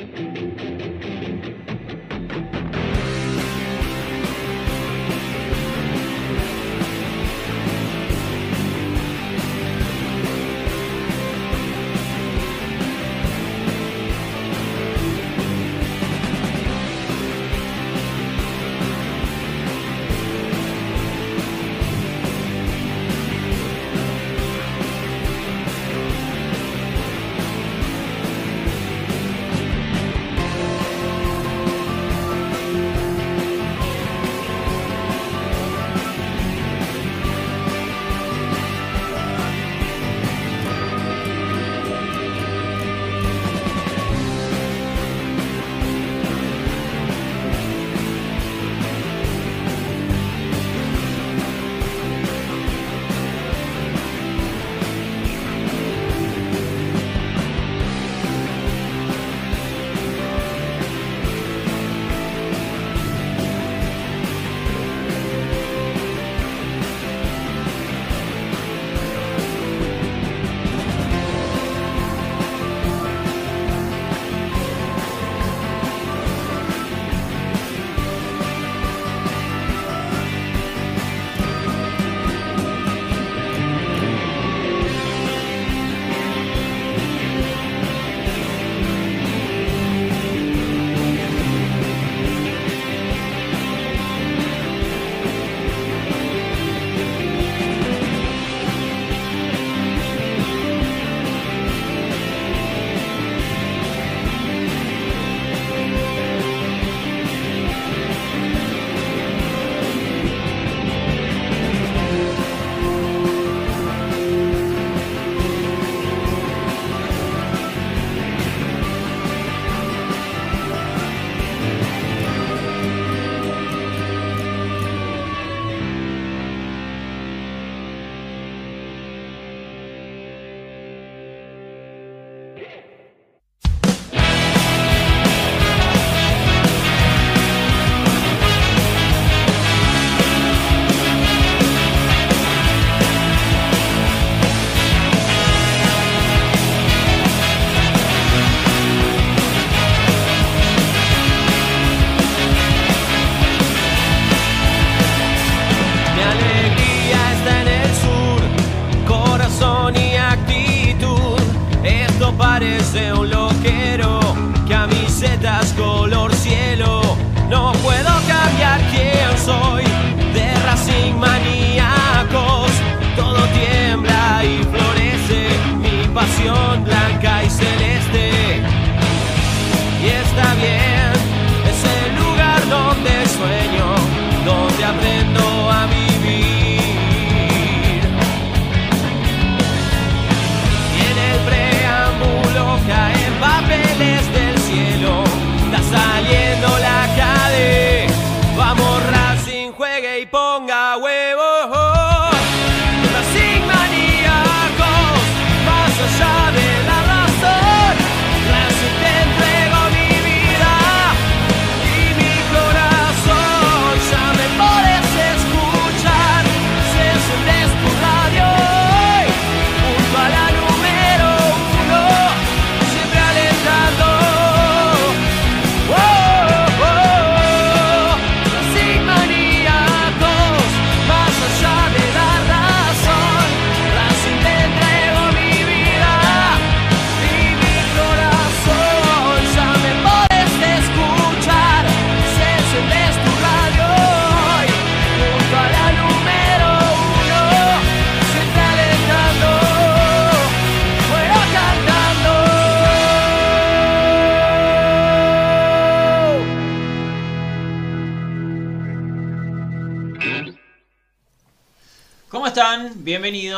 Música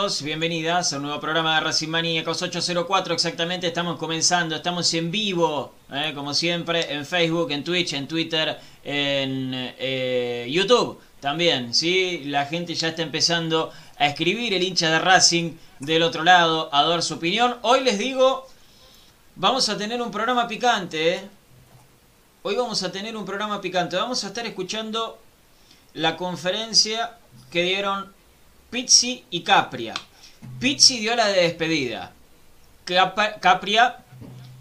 Bienvenidas a un nuevo programa de Racing Maníacos 804 exactamente. Estamos comenzando, estamos en vivo, eh, como siempre, en Facebook, en Twitch, en Twitter, en eh, YouTube también. ¿sí? La gente ya está empezando a escribir el hincha de Racing del otro lado, a dar su opinión. Hoy les digo, vamos a tener un programa picante. Eh. Hoy vamos a tener un programa picante. Vamos a estar escuchando la conferencia que dieron Pizzi y Capria. Pizzi dio la de despedida. Capria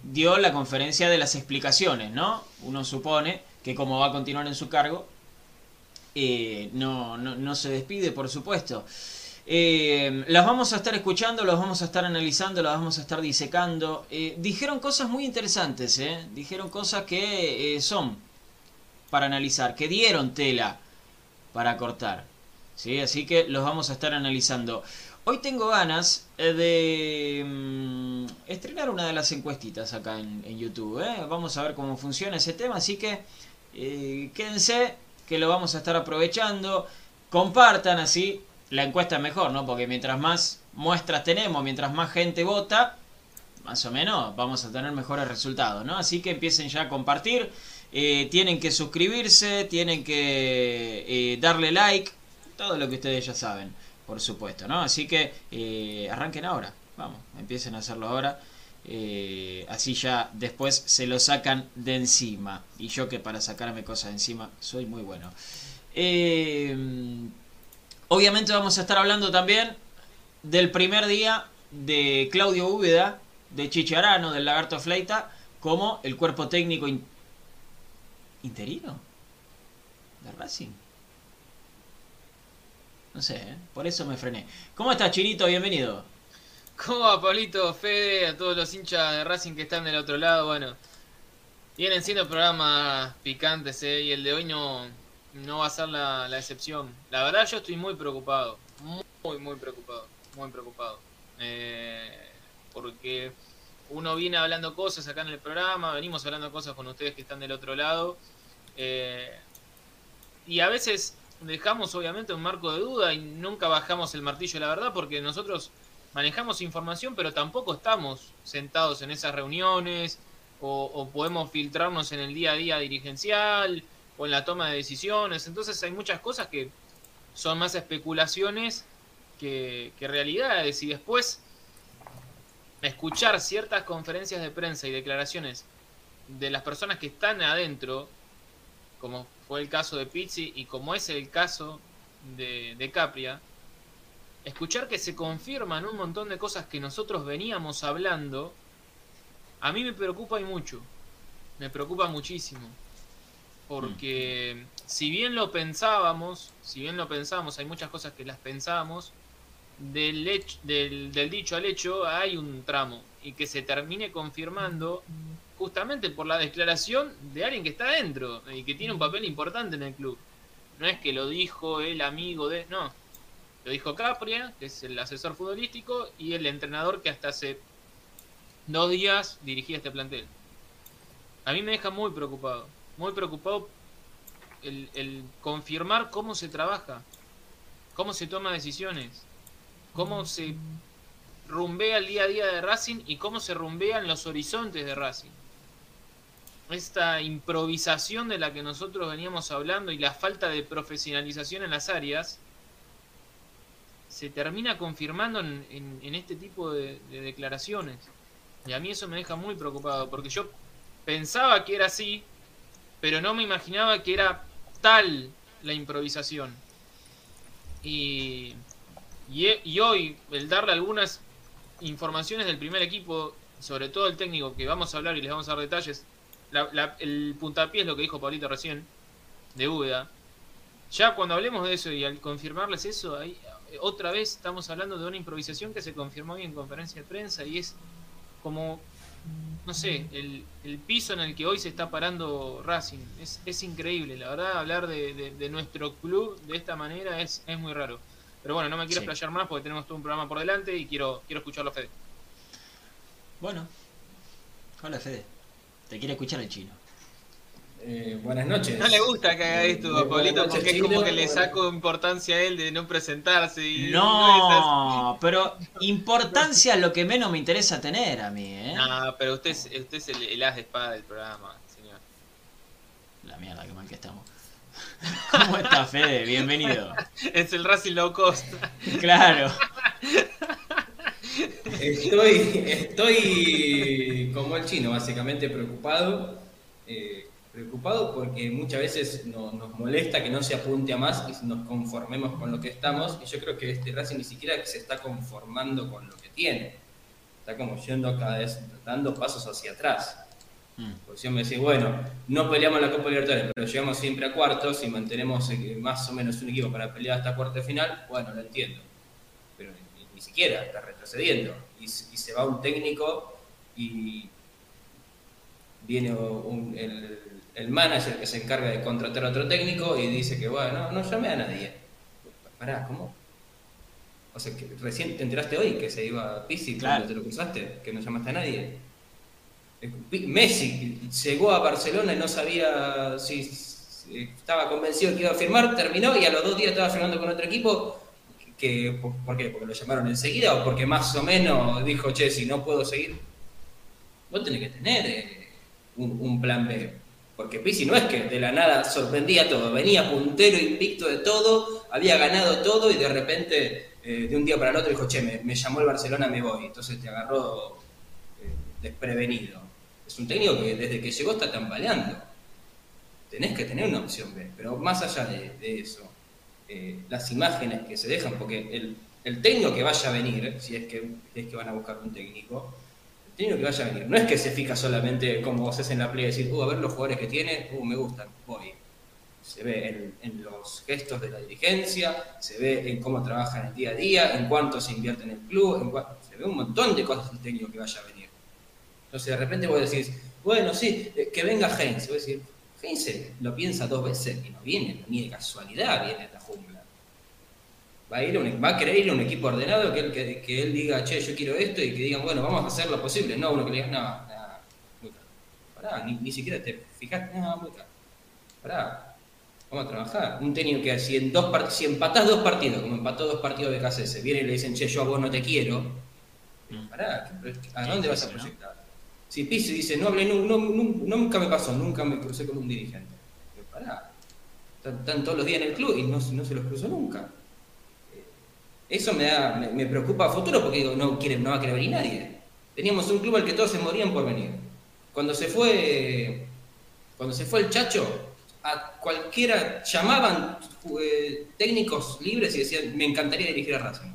dio la conferencia de las explicaciones, ¿no? Uno supone que como va a continuar en su cargo, eh, no, no, se despide, por supuesto. Eh, las vamos a estar escuchando, las vamos a estar analizando, las vamos a estar disecando. Eh, dijeron cosas muy interesantes, ¿eh? dijeron cosas que son para analizar, que dieron tela para cortar. ¿Sí? Así que los vamos a estar analizando. Hoy tengo ganas de mm, estrenar una de las encuestitas acá en, YouTube. Vamos a ver cómo funciona ese tema, así que quédense que lo vamos a estar aprovechando. Compartan así, la encuesta es mejor, ¿no? Porque mientras más muestras tenemos, mientras más gente vota, más o menos vamos a tener mejores resultados, ¿no? Así que empiecen ya a compartir. Eh, tienen que suscribirse, tienen que eh, darle like, todo lo que ustedes ya saben, por supuesto, ¿no? Así que eh, arranquen ahora, vamos, empiecen a hacerlo ahora. Eh, así ya después se lo sacan de encima. Y yo que para sacarme cosas de encima soy muy bueno. Eh, obviamente vamos a estar hablando también del primer día de Claudio Úbeda, de Chicharano, del Lagarto Fleita, como el cuerpo técnico interino de Racing. No sé, ¿eh? por eso me frené. ¿Cómo estás, Chirito? Bienvenido. ¿Cómo va, Pablito, Fede, a todos los hinchas de Racing que están del otro lado? Bueno, vienen siendo programas picantes, ¿eh? Y el de hoy no, no va a ser la, excepción. La verdad, yo estoy muy preocupado. Muy, muy preocupado. Muy preocupado. Eh, porque uno viene hablando cosas acá en el programa, venimos hablando cosas con ustedes que están del otro lado. Eh, y a veces dejamos, obviamente, un marco de duda y nunca bajamos el martillo de la verdad porque nosotros manejamos información, pero tampoco estamos sentados en esas reuniones o, podemos filtrarnos en el día a día dirigencial o en la toma de decisiones. Entonces hay muchas cosas que son más especulaciones que, que realidades. Y después escuchar ciertas conferencias de prensa y declaraciones de las personas que están adentro, como fue el caso de Pizzi y como es el caso de, de Capria, escuchar que se confirman un montón de cosas que nosotros veníamos hablando, a mí me preocupa y mucho. Me preocupa muchísimo. Porque si bien lo pensábamos, si bien lo pensábamos, hay muchas cosas que las pensábamos, del, dicho al hecho hay un tramo. Y que se termine confirmando justamente por la declaración de alguien que está dentro y que tiene un papel importante en el club. No es que lo dijo el amigo de... No, lo dijo Capria, que es el asesor futbolístico, y el entrenador que hasta hace dos días dirigía este plantel. A mí me deja muy preocupado, muy preocupado el, confirmar cómo se trabaja, cómo se toma decisiones, cómo se rumbea el día a día de Racing y cómo se rumbean los horizontes de Racing. Esta improvisación de la que nosotros veníamos hablando y la falta de profesionalización en las áreas se termina confirmando en, este tipo de, declaraciones. Y a mí eso me deja muy preocupado, porque yo pensaba que era así, pero no me imaginaba que era tal la improvisación. Y, y, hoy, el darle algunas informaciones del primer equipo, sobre todo el técnico, que vamos a hablar y les vamos a dar detalles, el puntapié es lo que dijo Paulito recién, de Úbeda. Ya cuando hablemos de eso y al confirmarles eso, ahí, otra vez estamos hablando de una improvisación que se confirmó hoy en conferencia de prensa y es como, no sé, el, piso en el que hoy se está parando Racing. Es, es increíble, la verdad, hablar de, nuestro club de esta manera es, es muy raro. Pero bueno, no me quiero explayar más porque tenemos todo un programa por delante y quiero, quiero escucharlo, Fede. Bueno, hola Fede, te quiere escuchar el chino. Eh, buenas noches. No le gusta que haga esto a Pablito porque es como que le saco importancia a él de no presentarse. Y no, pero importancia es lo que menos me interesa tener a mí. ¿eh? No, pero usted es, usted es el, as de espada del programa, señor. La mierda, qué mal que estamos. ¿Cómo está Fede? Bienvenido. es el Racing Low Cost. claro. Estoy, estoy como el chino, básicamente preocupado. Eh, preocupado porque muchas veces nos molesta que no se apunte a más y nos conformemos con lo que estamos. Y yo creo que este Racing ni siquiera se está conformando con lo que tiene. está como yendo cada vez, dando pasos hacia atrás. Mm. Porque si me decís, bueno, no peleamos la Copa Libertadores, pero llegamos siempre a cuartos y mantenemos eh, más o menos un equipo para pelear hasta cuarto final, bueno, lo entiendo. Ni, siquiera está retrocediendo. Y, y, se va un técnico y viene un, el, el, manager que se encarga de contratar a otro técnico y dice que, bueno, no, no llamé a nadie. Pará, ¿cómo? O sea, que recién te enteraste hoy que se iba Pizzi Claro. cuando te lo cruzaste, que no llamaste a nadie. Messi llegó a Barcelona y no sabía si, si estaba convencido que iba a firmar, terminó y a los dos días estaba firmando con otro equipo. Que, ¿Por qué? ¿Porque lo llamaron enseguida o porque más o menos dijo, che, si no puedo seguir? Vos tenés que tener eh, un, plan B. Porque Pizzi no es que de la nada sorprendía todo, venía puntero invicto de todo, había ganado todo y de repente eh, de un día para el otro dijo, che, me, llamó el Barcelona, me voy. Entonces te agarró eh, desprevenido. Es un técnico que desde que llegó está tambaleando. Tenés que tener una opción B. Pero más allá de eso, eh, las imágenes que se dejan, porque el, el, técnico que vaya a venir, si es que, es que van a buscar un técnico, el técnico que vaya a venir, no es que se fija solamente como vos haces en la play, decir, uh, a ver los jugadores que tiene, uh, me gustan, voy. Se ve en, en, los gestos de la dirigencia, se ve en cómo trabajan el día a día, en cuánto se invierte en el club, se ve un montón de cosas del técnico que vaya a venir. Entonces de repente vos decís, bueno, sí, que venga Heinz. Vos decís, Heinz lo piensa dos veces y no viene, ni de casualidad viene a la jungla. Va a, ir un, va a querer ir a un equipo ordenado que él, que, que, él diga, che, yo quiero esto y que digan, bueno, vamos a hacer lo posible. No uno que le diga, no, no, muy caro. Pará, ni, ni siquiera te fijaste, no, muy caro. Pará, vamos a trabajar. Un técnico que si, en dos si empatás dos partidos, como empató dos partidos de KCS, viene y le dicen, che, yo a vos no te quiero. Pará, ¿a dónde vas a proyectar? Si Pizzi dice, no hablé, no, nunca me pasó, nunca me crucé con un dirigente. Pero están, todos los días en el club y no, se los cruzó nunca. Eso me, da, me, me, preocupa a futuro porque digo, no, quiere, no va a querer venir nadie. Teníamos un club al que todos se morían por venir. Cuando se fue, cuando se fue el Chacho, a cualquiera llamaban eh, técnicos libres y decían, me encantaría dirigir a Racing.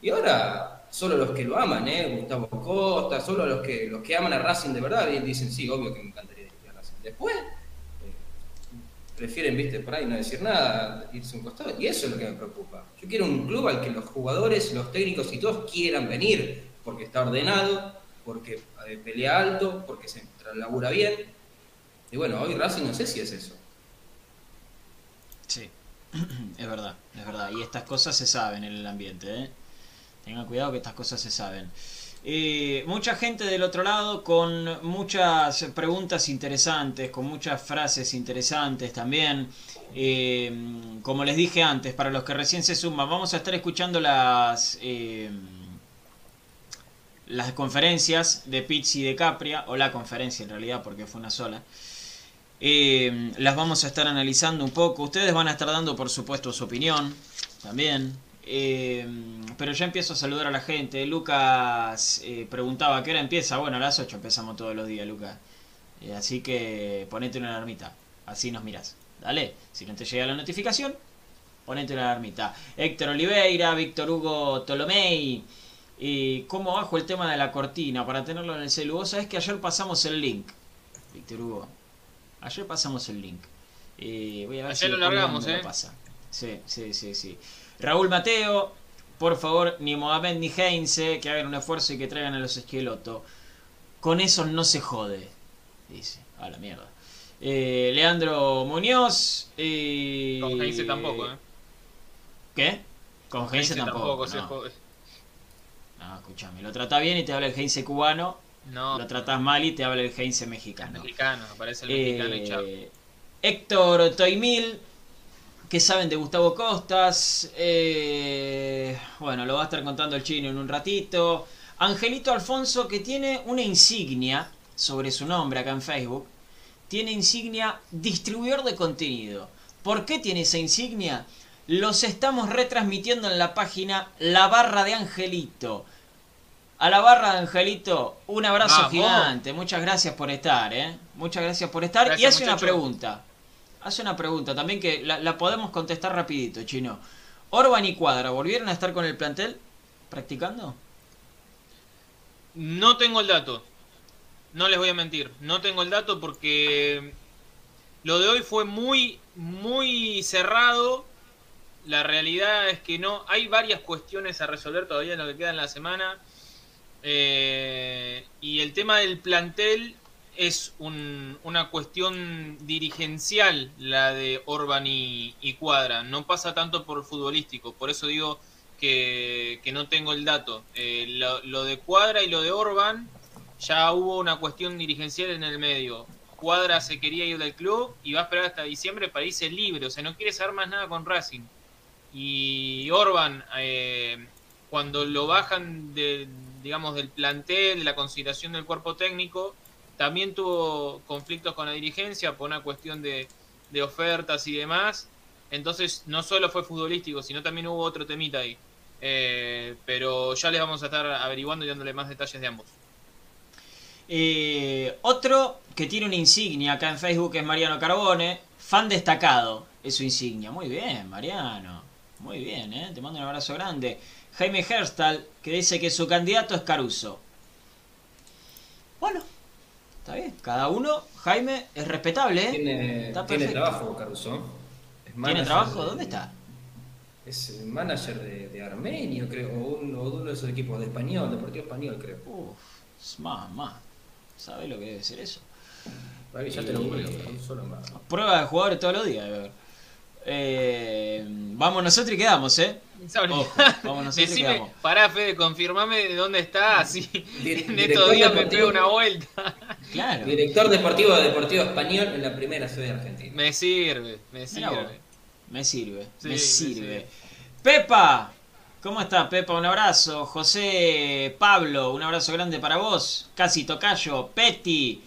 Y ahora solo los que lo aman, ¿eh? Gustavo Costa, solo los que, los que aman a Racing de verdad dicen, sí, obvio que me encantaría dirigir a Racing. Después, eh, prefieren, viste, por ahí no decir nada, irse a un costado, y eso es lo que me preocupa. Yo quiero un club al que los jugadores, los técnicos y todos quieran venir, porque está ordenado, porque eh, pelea alto, porque se labura bien. Y bueno, hoy Racing no sé si es eso. Sí, es verdad, es verdad. Y estas cosas se saben en el ambiente, ¿eh? Tengan cuidado que estas cosas se saben. Eh, mucha gente del otro lado con muchas preguntas interesantes, con muchas frases interesantes también. Eh, como les dije antes, para los que recién se suman, vamos a estar escuchando las eh, las conferencias de Pizzi y de Capria, o la conferencia en realidad, porque fue una sola. Las vamos a estar analizando un poco. Ustedes van a estar dando, por supuesto, su opinión también. Eh, pero ya empiezo a saludar a la gente. Lucas eh, preguntaba qué hora empieza. Bueno, a las 8 empezamos todos los días, Lucas. Eh, así que ponete una alarmita. Así nos miras. Dale. Si no te llega la notificación, ponete una alarmita. Héctor Oliveira, Víctor Hugo Tolomei. ¿Cómo bajo el tema de la cortina para tenerlo en el celu? Vos sabés que ayer pasamos el link, Víctor Hugo. Ayer pasamos el link. voy a ver ayer si lo largamos, ¿eh? Lo pasa. Sí, sí, sí, sí. Raúl Mateo, por favor, ni Mohamed ni Heinze, que hagan un esfuerzo y que traigan a los Esqueloto. Con eso no se jode, dice. A la mierda. Eh, Leandro Muñoz. Eh, Con Heinze tampoco, ¿eh? ¿Qué? Con, Con Heinze tampoco. tampoco no. se jode. No, escúchame. Lo trata bien y te habla el Heinze cubano. No. Lo tratas mal y te habla el Heinze mexicano. Mexicano, aparece el mexicano y chao. Eh, Héctor Toimil ¿Qué saben de Gustavo Costas? Eh, bueno, lo va a estar contando el chino en un ratito. Angelito Alfonso, que tiene una insignia sobre su nombre acá en Facebook. Tiene insignia distribuidor de contenido. ¿Por qué tiene esa insignia? Los estamos retransmitiendo en la página La Barra de Angelito. A la barra de Angelito, un abrazo gigante. Muchas gracias por estar, ¿eh? Muchas gracias por estar. Gracias, y hace una pregunta. Hace una pregunta también que la, podemos contestar rapidito, chino. Orban y Cuadra, ¿volvieron a estar con el plantel practicando? No tengo el dato. No les voy a mentir. No tengo el dato porque lo de hoy fue muy, muy cerrado. La realidad es que no. Hay varias cuestiones a resolver todavía en lo que queda en la semana. Eh, y el tema del plantel es una cuestión dirigencial, la de Orban y, Cuadra. No pasa tanto por futbolístico. Por eso digo que, no tengo el dato. Eh, lo, lo, de Cuadra y lo de Orban, ya hubo una cuestión dirigencial en el medio. Cuadra se quería ir del club y va a esperar hasta diciembre para irse libre. O sea, no quiere saber más nada con Racing. Y Orban, eh, cuando lo bajan de, digamos, del plantel, de la consideración del cuerpo técnico, también tuvo conflictos con la dirigencia por una cuestión de, ofertas y demás. Entonces, no solo fue futbolístico, sino también hubo otro temita ahí. Eh, pero ya les vamos a estar averiguando y dándole más detalles de ambos. Eh, otro que tiene una insignia acá en Facebook es Mariano Carbone, fan destacado, es su insignia. Muy bien, Mariano. Muy bien, ¿eh? te mando un abrazo grande. Jaime Herstal, que dice que su candidato es Caruso. Bueno, está bien. Cada uno, Jaime, es respetable. ¿eh? Tiene, trabajo, Caruso. ¿Tiene trabajo? ¿Dónde está? Es el manager de, de Armenio, creo, o, uno de esos equipos de español, Deportivo Español, creo. Uf, más, más. ¿Sabes lo que debe ser eso? ya te lo solo más. Prueba de jugadores todos los días, eh, vamos nosotros y quedamos, ¿eh? vamos nosotros y quedamos. Pará, Fede, confirmame de dónde está, así en estos días me pego una vuelta. Claro. Director deportivo de Deportivo Español en la primera sede argentina. Me sirve, me sirve. Me sirve, me sirve. Pepa, ¿Cómo estás, Pepa? Un abrazo. José Pablo, un abrazo grande para vos. Casi Tocayo, Petty.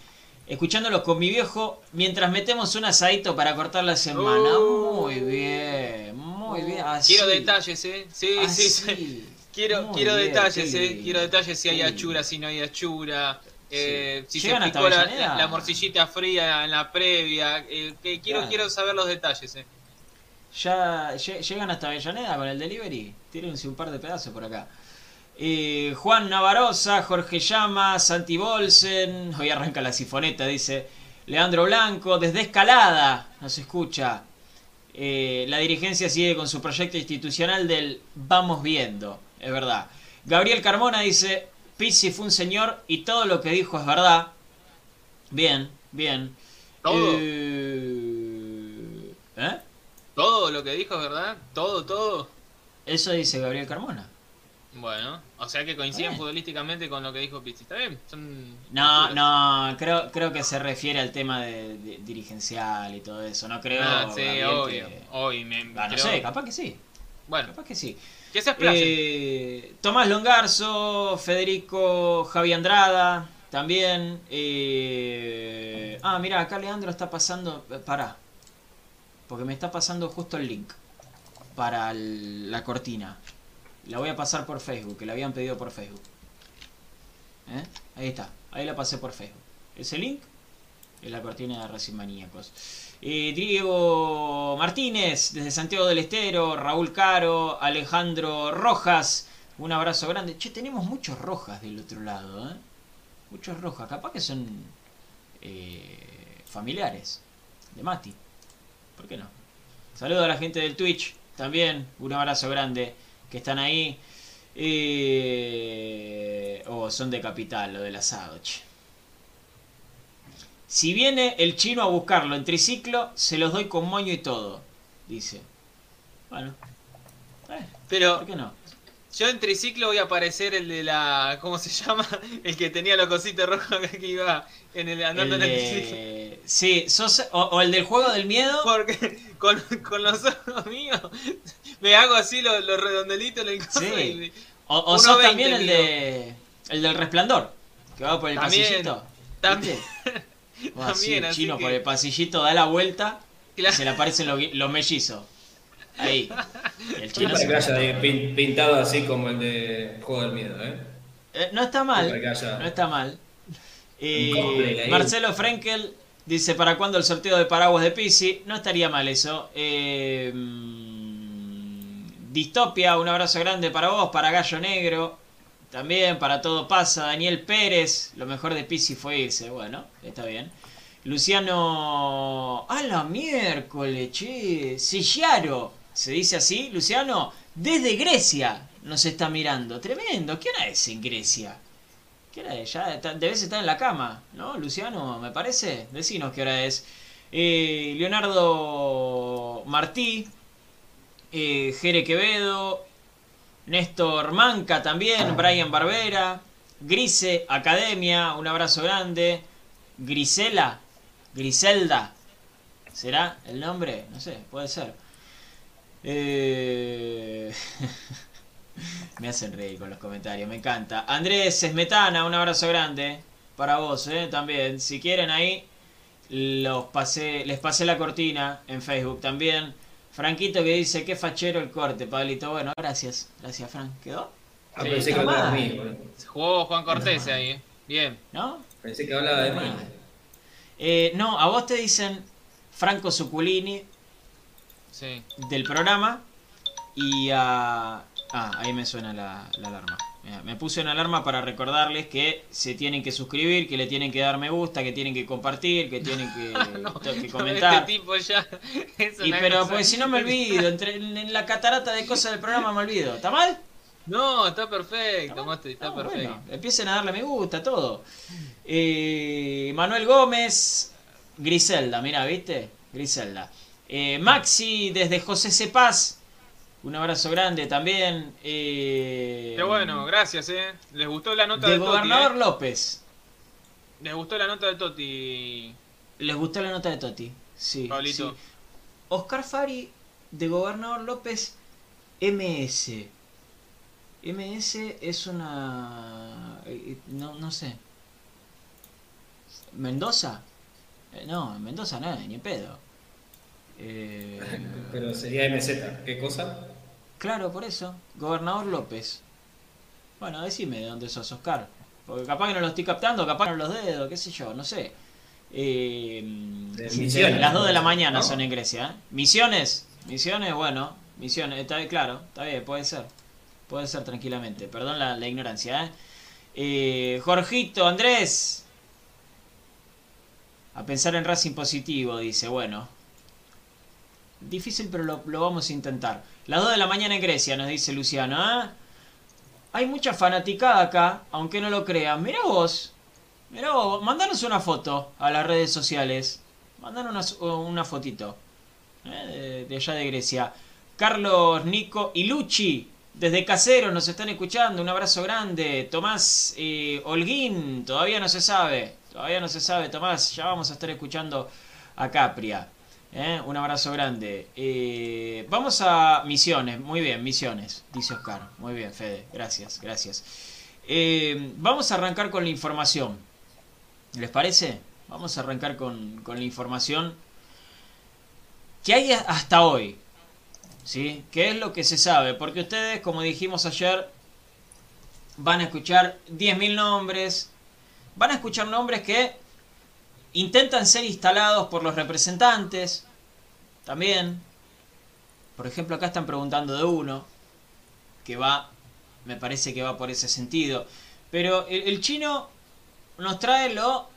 Escuchándolos con mi viejo mientras metemos un asadito para cortar la semana. Uh. muy bien, muy bien. Quiero detalles, ¿eh? Sí, sí, sí. Quiero, quiero detalles, ¿eh? Quiero detalles si hay achura, si no hay achura. Eh, si se picó la, morcillita fría en la previa. Eh, quiero, quiero saber los detalles, ¿eh? ya llegan hasta Avellaneda con el delivery. Tírense un par de pedazos por acá. Eh, Juan Navarosa, Jorge Llama, Santi Bolsen. Hoy arranca la sifoneta, dice. Leandro Blanco, desde Escalada nos escucha. Eh, la dirigencia sigue con su proyecto institucional del vamos viendo, es verdad. Gabriel Carmona dice, Pizzi fue un señor y todo lo que dijo es verdad. Bien, bien. ¿Todo? Eh. Todo lo que dijo es verdad, todo, todo. Eso dice Gabriel Carmona. Bueno, o sea que coinciden futbolísticamente con lo que dijo Pizzi. ¿Está bien? no, no, creo, creo que se refiere al tema de, dirigencial y todo eso. No creo. Ah, sí, obvio. Ah, no sé, capaz que sí. Bueno, capaz que sí. Que se eh, Tomás Longarzo, Federico Javi Andrada, también. Eh, ah, mira, acá Leandro está pasando. Pará, porque me está pasando justo el link para la cortina. La voy a pasar por Facebook, que la habían pedido por Facebook. ¿Eh? Ahí está, ahí la pasé por Facebook. Ese link es la cortina de Racing Maníacos. Eh, Diego Martínez, desde Santiago del Estero, Raúl Caro, Alejandro Rojas, un abrazo grande. Che, tenemos muchos rojas del otro lado, ¿eh? Muchos rojas, capaz que son eh, familiares de Mati. ¿Por qué no? Saludo a la gente del Twitch también. Un abrazo grande que están ahí. Eh... Oh, son de capital, lo del asado. Si viene el chino a buscarlo en triciclo, se los doy con moño y todo. Dice. Bueno. Eh, Pero, ¿por qué no? Yo en triciclo voy a aparecer el de la. ¿Cómo se llama? El que tenía los cositos rojos que iba en el andando en el triciclo. Sí, o, el del juego del miedo. Porque con, con los ojos míos me hago así los, redondelitos en el coso sí. O, o sos también el de. El del resplandor. Que va por el pasillito. También. también, el chino por el pasillito da la vuelta y se le aparecen los, los mellizos. Ahí. El chino se que haya pintado así como el de Juego del Miedo, ¿eh? eh no está mal. No está mal. Eh, Marcelo Frenkel dice: ¿Para cuándo el sorteo de paraguas de Pisi? No estaría mal eso. Eh, Distopia, un abrazo grande para vos, para Gallo Negro, también para todo pasa. Daniel Pérez, lo mejor de Pisi fue irse. Bueno, está bien. Luciano. ¡A la miércoles, che! Sillaro. ¿Se dice así, Luciano? Desde Grecia nos está mirando. Tremendo. ¿Qué hora es en Grecia? ¿Qué hora es? Ya debes estar en la cama, ¿no, Luciano? Me parece. Decinos qué hora es. Eh, Leonardo Martí. Eh, Jere Quevedo. Néstor Manca también. Brian Barbera. Grise Academia. Un abrazo grande. Grisela. Griselda. ¿Será el nombre? No sé, puede ser. Eh... me hacen reír con los comentarios, me encanta. Andrés Esmetana, un abrazo grande para vos, ¿eh? también. Si quieren ahí, los les pasé la cortina en Facebook también. Franquito que dice, qué fachero el corte, Pablito. Bueno, gracias. Gracias, Frank. ¿Quedó? Ah, pensé que hablaba de mí. Jugó Juan Cortés ahí. Bien. ¿No? Pensé que hablaba de mí. Eh, no, a vos te dicen Franco Suculini del programa y a... Ah, ahí me suena la, alarma. Me puse una alarma para recordarles que se tienen que suscribir, que le tienen que dar me gusta, que tienen que compartir, que tienen que, que comentar. Este tipo ya y pero pues si no me olvido, entre, en la catarata de cosas del programa me olvido. ¿Está mal? No, está perfecto, está, perfecto. empiecen a darle me gusta, todo. Eh, Manuel Gómez, Griselda, mira, ¿viste? Griselda. Eh, Maxi desde José Cepaz, un abrazo grande también. Eh, Qué bueno, gracias, ¿eh? ¿Les gustó la nota de del Gobernador eh? López. ¿Les gustó la nota de Toti? Les gustó la nota de Toti, sí. Pablito. Oscar Fari, de Gobernador López, MS. MS es una... Eh, no, no sé. ¿Mendoza? Eh, no, Mendoza no, ni pedo. Eh, Pero sería MZ, ¿qué cosa? Claro, por eso. Gobernador López. Bueno, decime de dónde sos, Oscar. Porque capaz que no lo estoy captando, capaz que no los dedos, qué sé yo, no sé. misiones, las 2 de la mañana son en Grecia. ¿Misiones? Misiones, bueno. Misiones, está claro, está bien, puede ser. Puede ser tranquilamente. Perdón la, ignorancia. ¿eh? ¿eh? Jorgito, Andrés. A pensar en Racing positivo, dice. Bueno. Difícil, pero lo, vamos a intentar. Las 2 de la mañana en Grecia, nos dice Luciano. ¿eh? Hay mucha fanaticada acá, aunque no lo crean. Mira vos. Mira vos. Mandanos una foto a las redes sociales. Mandanos una, una fotito. ¿eh? de allá de Grecia. Carlos, Nico y Luchi desde Casero nos están escuchando, un abrazo grande. Tomás eh, Holguín, todavía no se sabe, todavía no se sabe, Tomás, ya vamos a estar escuchando a Capria. ¿Eh? Un abrazo grande. Eh, vamos a Misiones, muy bien, Misiones, dice Oscar. Muy bien, Fede, gracias, gracias. vamos a arrancar con la información. ¿Les parece? Vamos a arrancar con, con la información que hay hasta hoy. ¿sí? ¿Qué es lo que se sabe? Porque ustedes, como dijimos ayer, van a escuchar 10.000 nombres, van a escuchar nombres que intentan ser instalados por los representantes, también. Por ejemplo, acá están preguntando de uno, que va, me parece que va por ese sentido. Pero el, chino nos trae lo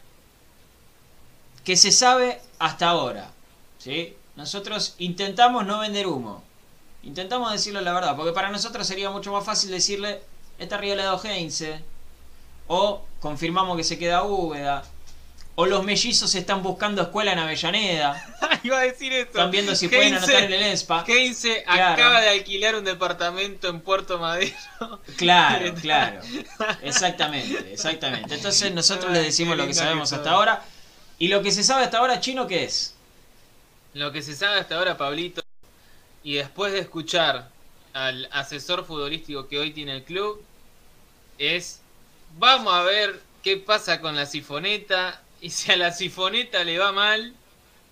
que se sabe hasta ahora, ¿sí? Nosotros intentamos no vender humo. Intentamos decirle la verdad, porque para nosotros sería mucho más fácil decirle, esta arriba le da Heinze, o confirmamos que se queda Úbeda, o los mellizos están buscando escuela en Avellaneda. Iba a decir esto. Están viendo si pueden anotar en el ESPA. Heinze acaba de alquilar un departamento en Puerto Madero. Claro, claro. Exactamente, exactamente. Entonces nosotros le decimos lo que sabemos hasta ahora. ¿Y lo que se sabe hasta ahora, chino, qué es? Lo que se sabe hasta ahora, Pablito, y después de escuchar al asesor futbolístico que hoy tiene el club, es vamos a ver qué pasa con la sifoneta y si a la sifoneta le va mal,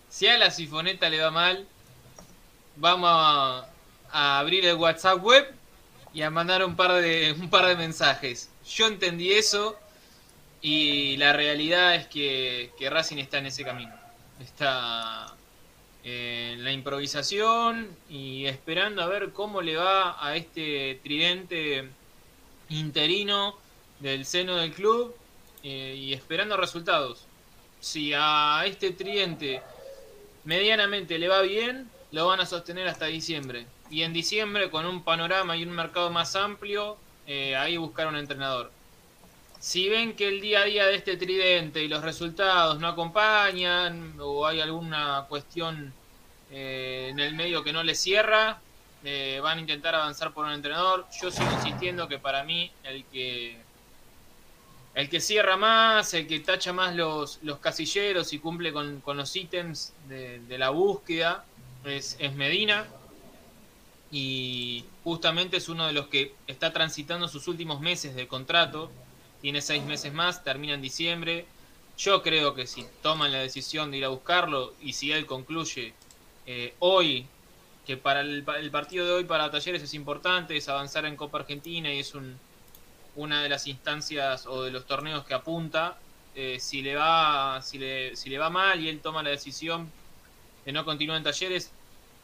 si a la sifoneta le va mal, vamos a, abrir el WhatsApp web y a mandar un par de un par de mensajes. Yo entendí eso y la realidad es que, que Racing está en ese camino. Está en la improvisación y esperando a ver cómo le va a este tridente interino del seno del club eh, y esperando resultados. Si a este tridente medianamente le va bien, lo van a sostener hasta diciembre. Y en diciembre, con un panorama y un mercado más amplio, eh, ahí buscar un entrenador. Si ven que el día a día de este tridente y los resultados no acompañan o hay alguna cuestión eh, en el medio que no les cierra, eh, van a intentar avanzar por un entrenador. Yo sigo insistiendo que para mí el que el que cierra más, el que tacha más los, los casilleros y cumple con, los ítems de, la búsqueda es, es, Medina. Y justamente es uno de los que está transitando sus últimos meses de contrato. Tiene seis meses más, termina en diciembre. Yo creo que si toman la decisión de ir a buscarlo y si él concluye eh, hoy que para el, partido de hoy para Talleres es importante, es avanzar en Copa Argentina y es un, una de las instancias o de los torneos que apunta. Eh, si, le va, si, le, si le va mal y él toma la decisión de no continuar en Talleres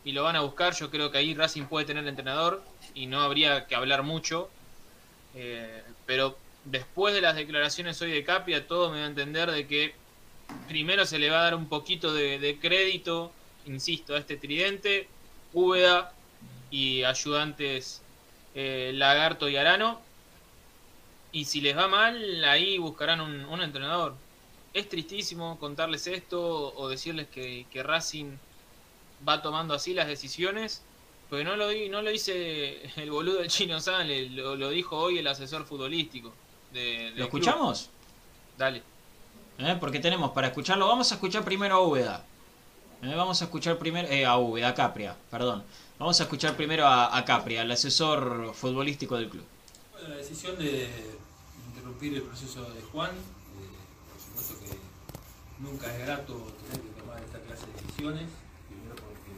y lo van a buscar, yo creo que ahí Racing puede tener entrenador y no habría que hablar mucho. Eh, pero después de las declaraciones hoy de Capia, todo me da a entender de que primero se le va a dar un poquito de, de crédito, insisto, a este tridente Úbeda y ayudantes eh, Lagarto y Arano. Y si les va mal, ahí buscarán un, entrenador. Es tristísimo contarles esto o decirles que, Racing va tomando así las decisiones, pero no lo, no lo dice el boludo del Chino Sale, lo, dijo hoy el asesor futbolístico. ¿Lo escuchamos? Dale. Eh, porque tenemos para escucharlo, vamos a escuchar primero a Úbeda. Eh, vamos a escuchar primero eh, a V, a Capria, perdón. Vamos a escuchar primero a, Capria, el asesor futbolístico del club. Bueno, la decisión de interrumpir el proceso de Juan, eh, por supuesto que nunca es grato tener que tomar esta clase de decisiones, primero porque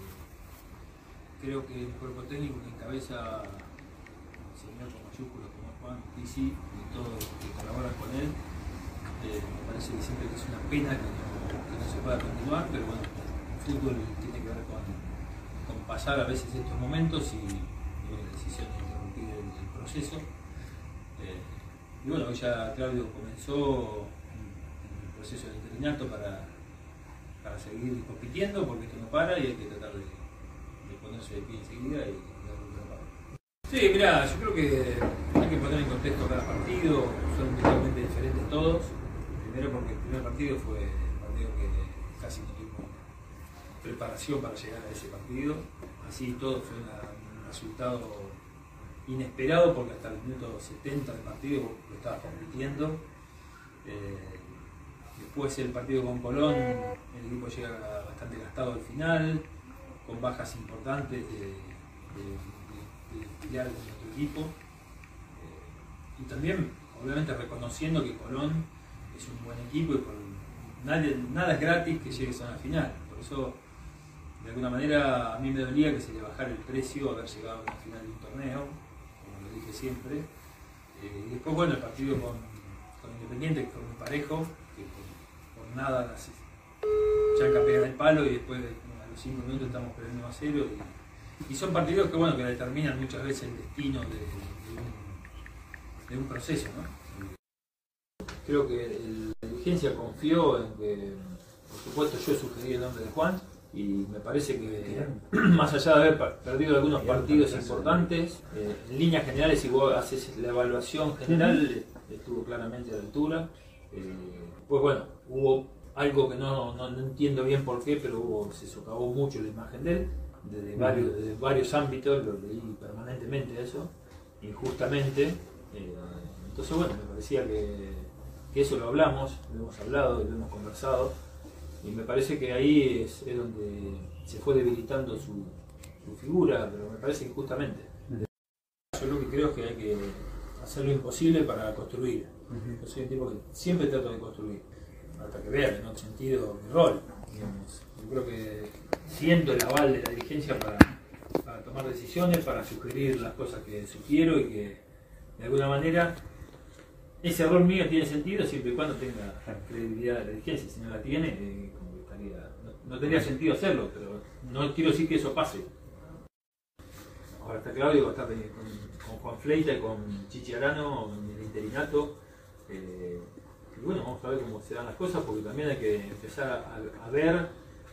creo que el cuerpo técnico que encabeza el señor con mayúsculas como Juan Pisi y todos los que colaboran con él, eh, me parece que siempre es una pena que no se pueda continuar, pero bueno, fútbol tiene que ver con, pasar a veces estos momentos y, la decisión de interrumpir el, proceso. Y bueno, ya Claudio comenzó el proceso de interinato para, para seguir compitiendo, porque esto no para y hay que tratar de, ponerse de pie enseguida y, dar un trabajo. Sí, mira, yo creo que hay que poner en contexto cada partido, son totalmente diferentes todos. Primero porque el primer partido fue el partido que casi no preparación para llegar a ese partido. Así todo fue un resultado inesperado porque hasta el minuto 70 del partido lo estaba compitiendo. Eh, después el partido con Colón, el equipo llega bastante gastado al final, con bajas importantes de, de, con otro equipo. Eh, y también, obviamente, reconociendo que Colón es un buen equipo y por, nada es gratis que llegues a la final. Por eso de alguna manera a mí me dolía que se le bajara el precio haber llegado a la final de un torneo, dije siempre. Eh, y después, bueno, el partido con, Independiente, fue muy parejo, que por, nada Chanca pega el palo y después a los 5 minutos estamos perdiendo a cero. Y, son partidos que, bueno, que determinan muchas veces el destino de, un, proceso. Creo que la dirigencia confió en que, por supuesto, yo sugerí el nombre de Juan y me parece que más allá de haber perdido algunos partidos importantes, eh, en líneas generales si vos haces la evaluación general estuvo claramente a la altura. Eh, pues bueno, hubo algo que no, no, entiendo bien por qué, pero hubo, se socavó mucho la imagen de él, desde varios, desde varios ámbitos, lo leí permanentemente eso, injustamente. Eh, entonces bueno, me parecía que, que eso lo hablamos, lo hemos hablado, lo hemos conversado y me parece que ahí es, donde se fue debilitando su, figura, pero me parece injustamente. Yo lo que creo es que hay que hacer lo imposible para construir. Yo soy un tipo que siempre trato de construir, hasta que vean en otro sentido mi rol. Yo creo que siento el aval de la dirigencia para, para tomar decisiones, para sugerir las cosas que sugiero y que de alguna manera ese error mío tiene sentido siempre y cuando tenga credibilidad de la dirigencia. Si no la tiene, eh, no, tendría sentido hacerlo, pero no quiero decir que eso pase. ahora está Claudio, va a estar con, Juan Fleita y con Chichi Arano en el interinato. Eh, y bueno, vamos a ver cómo se dan las cosas porque también hay que empezar a, a ver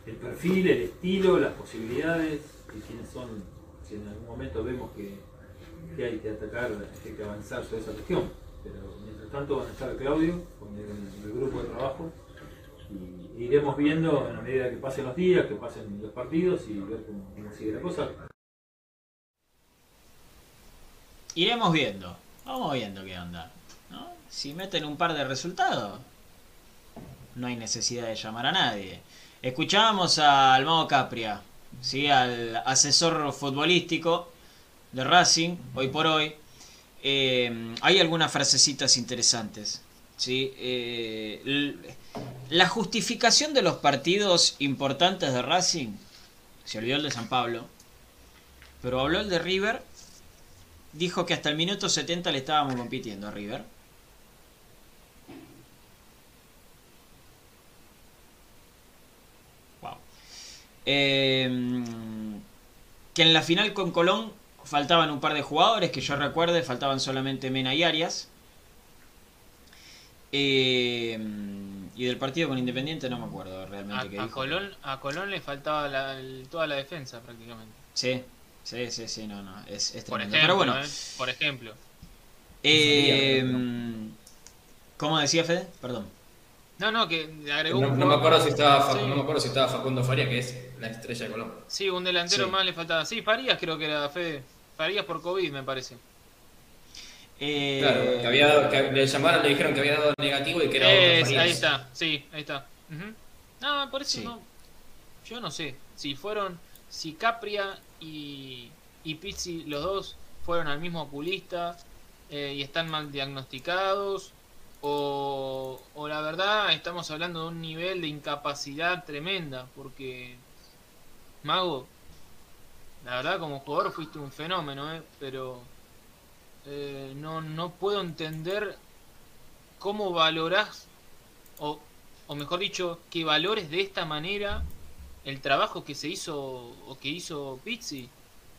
el perfil, el estilo, las posibilidades y quiénes son, si en algún momento vemos que, que hay que atacar, hay que avanzar sobre esa cuestión. Pero tanto van a estar Claudio con el, grupo de trabajo y iremos viendo a medida que pasen los días, que pasen los partidos y ver cómo, cómo sigue la cosa. Iremos viendo, vamos viendo qué onda. ¿no? Si meten un par de resultados, no hay necesidad de llamar a nadie. Escuchábamos al Mago Capria, ¿sí? al asesor futbolístico de Racing, hoy por hoy. Eh, hay algunas frasecitas interesantes. ¿sí? Eh, la justificación de los partidos importantes de Racing, se olvidó el de San Pablo, pero habló el de River, dijo que hasta el minuto 70 le estábamos compitiendo a River. Wow. Eh, que en la final con Colón faltaban un par de jugadores, que yo recuerde, faltaban solamente Mena y Arias. Eh, y del partido con Independiente no me acuerdo realmente A, qué a dijo. Colón, a Colón le faltaba la- el- toda la defensa prácticamente. Sí, sí, sí, sí, no, no, es, es Por tremendo. ejemplo, Pero bueno, ¿eh? por ejemplo. eh, ¿cómo decía Fede? Perdón. No, no, que agregó No, un no me acuerdo si estaba, Sí. no me acuerdo si estaba Facundo Faria, que es la estrella de Colombia. Sí, un delantero Sí. más le faltaba. Sí, Farías creo que era Fede. Farías por COVID, me parece. Eh, Claro, que, había dado- que le llamaron, le dijeron que había dado negativo y que era Es- ahí está, sí, ahí está. Ujú. No, por eso Sí. no. Yo no sé. Si fueron. Si Capria y, y Pizzi, los dos, fueron al mismo oculista eh, y están mal diagnosticados. O, o la verdad, estamos hablando de un nivel de incapacidad tremenda. Porque. Mago. La verdad, como jugador fuiste un fenómeno, ¿eh? Pero. eh, no, no puedo entender cómo valorás, o, o mejor dicho, que valores de esta manera el trabajo que se hizo o que hizo Pizzi.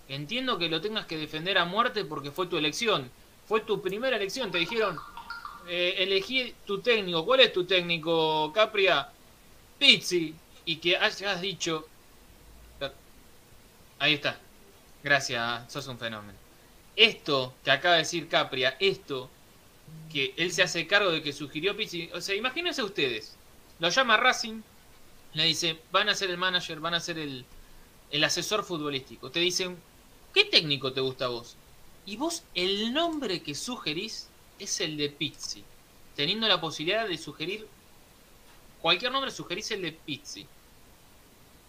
Entiendo que lo tengas que defender a muerte porque fue tu elección. Fue tu primera elección. Te dijeron, eh, elegí tu técnico. ¿Cuál es tu técnico, Capria? Pizzi. Y que hayas dicho... Ahí está. Gracias, sos un fenómeno. Esto que acaba de decir Capria, esto que él se hace cargo de que sugirió Pizzi. O sea, imagínense ustedes. Lo llama Racing, le dice, van a ser el manager, van a ser el, el asesor futbolístico. Te dicen, ¿qué técnico te gusta a vos? Y vos, el nombre que sugerís es el de Pizzi. Teniendo la posibilidad de sugerir cualquier nombre, sugerís el de Pizzi.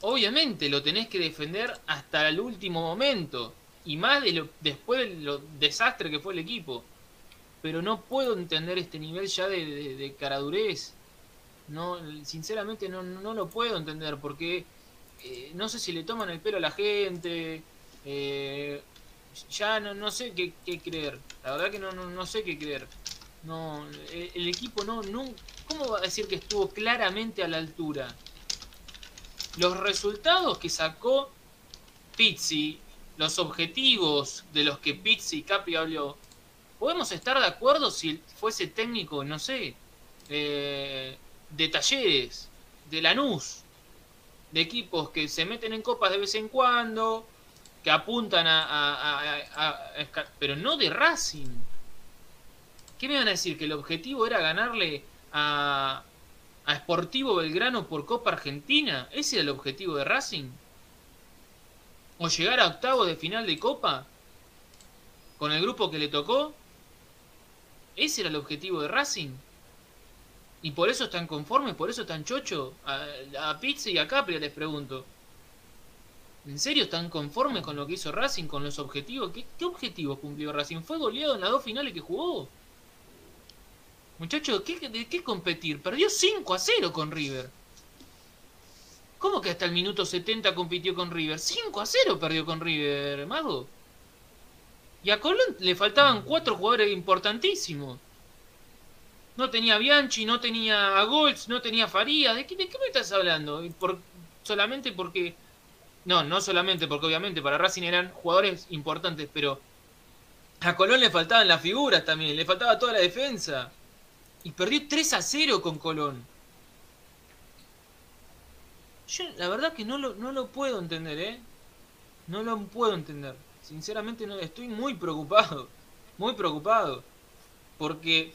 Obviamente lo tenés que defender hasta el último momento. Y más de lo, después de lo desastre que fue el equipo. Pero no puedo entender este nivel ya de, de, de caradurez. No, sinceramente no, no lo puedo entender porque eh, no sé si le toman el pelo a la gente. eh, ya no, no sé qué, creer. La verdad que no, no, no sé qué creer. No, el, el equipo no, no. ¿Cómo va a decir que estuvo claramente a la altura? Los resultados que sacó Pizzi, los objetivos de los que Pizzi y Capi habló, podemos estar de acuerdo si fuese técnico, no sé, eh, de talleres, de Lanús, de equipos que se meten en copas de vez en cuando, que apuntan a, a- pero no de Racing. ¿Qué me van a decir? ¿Que el objetivo era ganarle a, a Sportivo Belgrano por Copa Argentina? ¿Ese era el objetivo de Racing? ¿O llegar a octavo de final de Copa? ¿Con el grupo que le tocó? ¿Ese era el objetivo de Racing? ¿Y por eso están conformes? ¿Por eso están chocho? A, a Pizzi y a Capria les pregunto. ¿En serio están conformes con lo que hizo Racing, con los objetivos? ¿Qué, qué objetivos cumplió Racing? Fue goleado en las dos finales que jugó. Muchachos, ¿qué, ¿de qué competir? Perdió 5 a 0 con River. ¿Cómo que hasta el minuto 70 compitió con River? 5 a 0 perdió con River, Mago. Y a Colón le faltaban cuatro jugadores importantísimos. No tenía Bianchi, no tenía a no tenía a Faría. ¿De qué, de qué me estás hablando? Por, solamente porque No, no solamente, porque obviamente para Racing eran jugadores importantes, pero a Colón le faltaban las figuras también, le faltaba toda la defensa. Y perdió 3 a 0 con Colón. Yo la verdad que no lo, no lo puedo entender, ¿eh? No lo puedo entender. Sinceramente estoy muy preocupado. Muy preocupado. Porque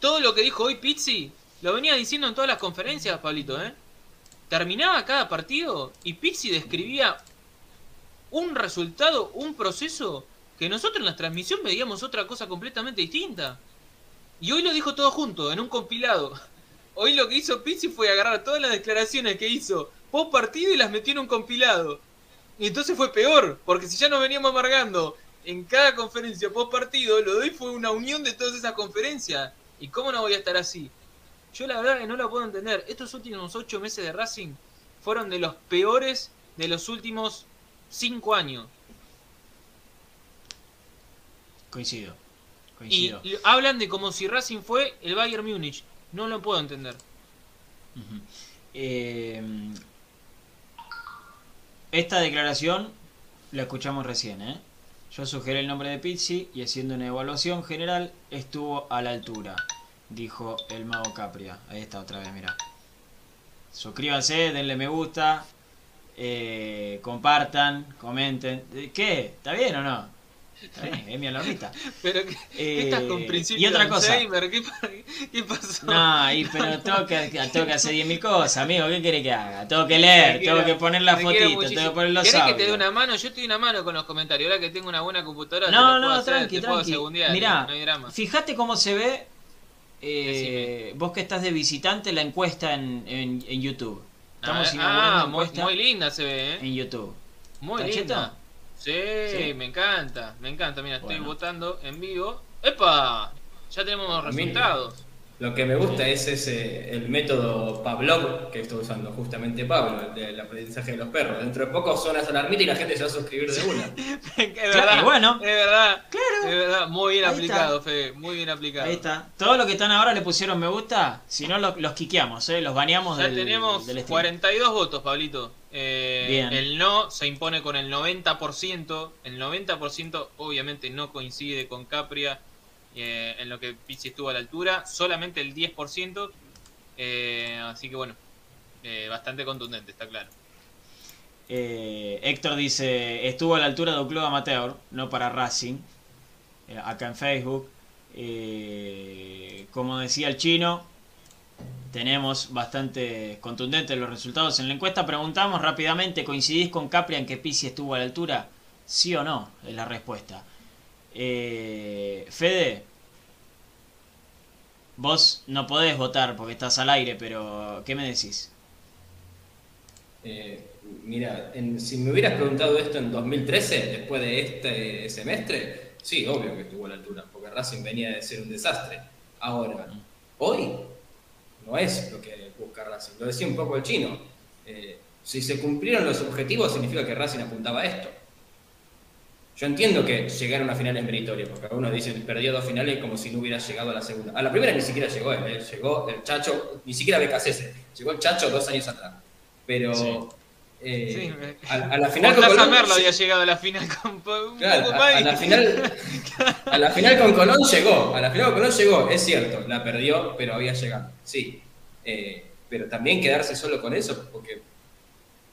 todo lo que dijo hoy Pizzi lo venía diciendo en todas las conferencias, Pablito, ¿eh? Terminaba cada partido y Pizzi describía un resultado, un proceso que nosotros en la transmisión veíamos otra cosa completamente distinta. Y hoy lo dijo todo junto, en un compilado. Hoy lo que hizo Pizzi fue agarrar todas las declaraciones que hizo post partido y las metió en un compilado. Y entonces fue peor, porque si ya nos veníamos amargando en cada conferencia post partido, lo de hoy fue una unión de todas esas conferencias. ¿Y cómo no voy a estar así? Yo la verdad que no lo puedo entender. Estos últimos ocho meses de Racing fueron de los peores de los últimos cinco años. Coincido. Y, hablan de como si Racing fue el Bayern Múnich. No lo puedo entender. Eh, esta declaración la escuchamos recién, ¿eh? Yo sugerí el nombre de Pizzi y haciendo una evaluación general estuvo a la altura, dijo el mago Capria. Ahí está otra vez, mira. Suscríbanse, denle me gusta, eh, compartan, comenten. ¿Qué? ¿Está bien o no? Es mi alarmita. Pero ¿qué, estás con y otra cosa. ¿Qué, pasó? No, y, pero tengo que, tengo que hacer 10.000 cosas, amigo. ¿Qué querés que haga? Tengo que leer, tengo que poner la fotito, tengo que poner los ¿Querés que te dé una mano? Yo estoy una mano con los comentarios. Ahora que tengo una buena computadora, no, no, hacer, tranqui, tranqui. Mirá, no fíjate cómo se ve. Eh, vos que estás de visitante, la encuesta en, en, en YouTube. Estamos ah, muy, muy, linda se ve, ¿eh? En YouTube. Muy linda. Sí, me encanta, me encanta. Mira, estoy votando en vivo. ¡Epa! Ya tenemos resultados. Lo que me gusta es ese el método Pavlov que está usando justamente Pablo, el del aprendizaje de los perros. Dentro de poco suena alarmita y la gente se va a suscribir de una. es verdad, bueno, es verdad. Es verdad, muy bien aplicado, Fede, muy bien aplicado. Ahí está. Todo lo que están ahora le pusieron me gusta, si no los, los quiqueamos, ¿eh? los baneamos ya tenemos 42 votos, Pablito. Eh, el no se impone con el 90%. El 90% obviamente no coincide con Capria eh, en lo que Pizzi estuvo a la altura. Solamente el 10%. Eh, así que bueno, bastante contundente, está claro. Héctor dice, estuvo a la altura de un club amateur, no para Racing, acá en Facebook. como decía el chino, tenemos bastante contundentes los resultados en la encuesta. Preguntamos rápidamente, ¿coincidís con Capria en que Pisi estuvo a la altura? ¿Sí o no? Es la respuesta. Eh, Fede, vos no podés votar porque estás al aire, pero ¿qué me decís? Eh, mira, si me hubieras preguntado esto en 2013, después de este semestre, sí, obvio que estuvo a la altura, porque Racing venía de ser un desastre. Ahora, hoy no es lo que busca Racing. Lo decía un poco el chino. Eh, si se cumplieron los objetivos, significa que Racing apuntaba a esto. Yo entiendo que llegar a una final es meritorio, porque algunos dicen perdió dos finales como si no hubiera llegado a la segunda. A la primera ni siquiera llegó él, ¿eh? llegó el Chacho, ni siquiera BKC, llegó el Chacho dos años atrás. Pero eh, a, la final con Colón. había llegado a la final con claro, a, la final, a la final con Colón llegó. A la final con Colón llegó, es cierto. La perdió, pero había llegado. Sí. Eh, pero también quedarse solo con eso, porque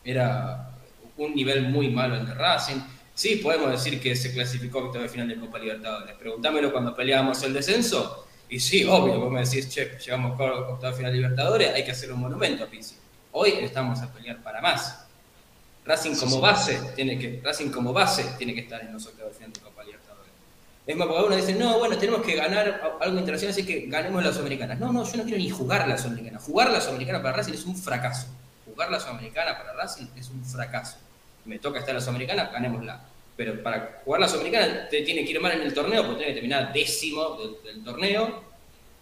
era un nivel muy malo el de Racing. Sí, podemos decir que se clasificó octavo de final de Copa Libertadores. Preguntámelo cuando peleábamos el descenso. Y sí, obvio, vos me decís, che, llegamos a octavo de final de Libertadores, hay que hacer un monumento a Pizzi. Hoy estamos a pelear para más Racing como base tiene que Racing como base tiene que estar en los octavos de final de Copa Libertadores. Es más, porque algunos dicen, no, bueno, tenemos que ganar algo internacional, así que ganemos las Sudamericanas. No, no, yo no quiero ni jugar la Sudamericana. Jugar la Sudamericana para Racing es un fracaso. Jugar la Sudamericana para Racing es un fracaso. Me toca estar en la Sudamericana, ganémosla. Pero para jugar la Sudamericana te tiene que ir mal en el torneo, porque tiene que terminar décimo del, torneo.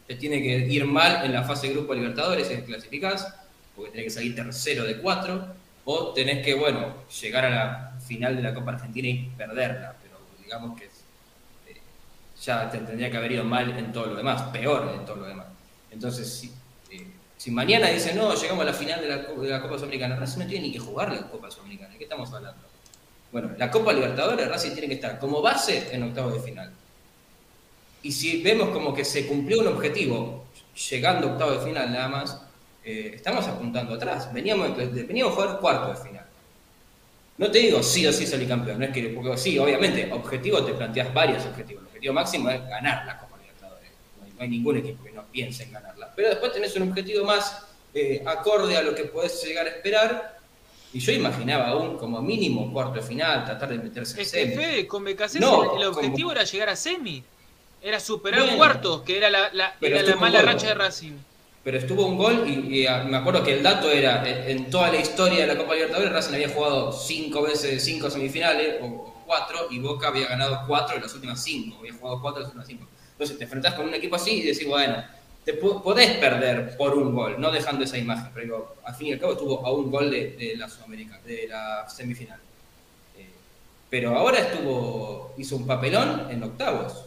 Te tiene que ir mal en la fase de grupo Libertadores, si clasificás, porque tiene que salir tercero de cuatro o tenés que, bueno, llegar a la final de la Copa Argentina y perderla, pero digamos que eh, ya te tendría que haber ido mal en todo lo demás, peor en todo lo demás. Entonces, si, eh, Si mañana dicen, no, llegamos a la final de la, de la Copa Sudamericana, Racing no tiene ni que jugar la Copa Sudamericana. ¿De qué estamos hablando? Bueno, la Copa Libertadores, Racing tiene que estar como base en octavos de final. Y si vemos como que se cumplió un objetivo, llegando a octavos de final nada más, eh, estamos apuntando atrás. Veníamos, veníamos a jugar cuarto de final. No te digo sí o sí salir campeón, no es que, porque sí, obviamente, objetivo te planteas varios objetivos. El objetivo máximo es ganar la Copa Libertadores. No hay, no hay ningún equipo que no piense en ganarla. Pero después tenés un objetivo más eh, acorde a lo que podés llegar a esperar. Y yo imaginaba aún como mínimo cuarto de final, tratar de meterse en que semi. Fede, con BKC No, el objetivo como- era llegar a semi. Era superar Bueno. cuartos, que era la, la- Pero era la estuvo mala racha de Racing. Pero estuvo un gol y, y, ah, me acuerdo que el dato era, en, en toda la historia de la Copa Libertadores, Racing había jugado cinco veces, cinco semifinales, o, cuatro, y Boca había ganado cuatro de las últimas cinco, había jugado cuatro de las últimas cinco. Entonces te enfrentás con un equipo así y decís, bueno, te po- podés perder por un gol, no dejando esa imagen, pero digo, al fin y al cabo estuvo a un gol de, de la Sudamericana, de la semifinal. Eh, pero ahora estuvo, hizo un papelón en octavos.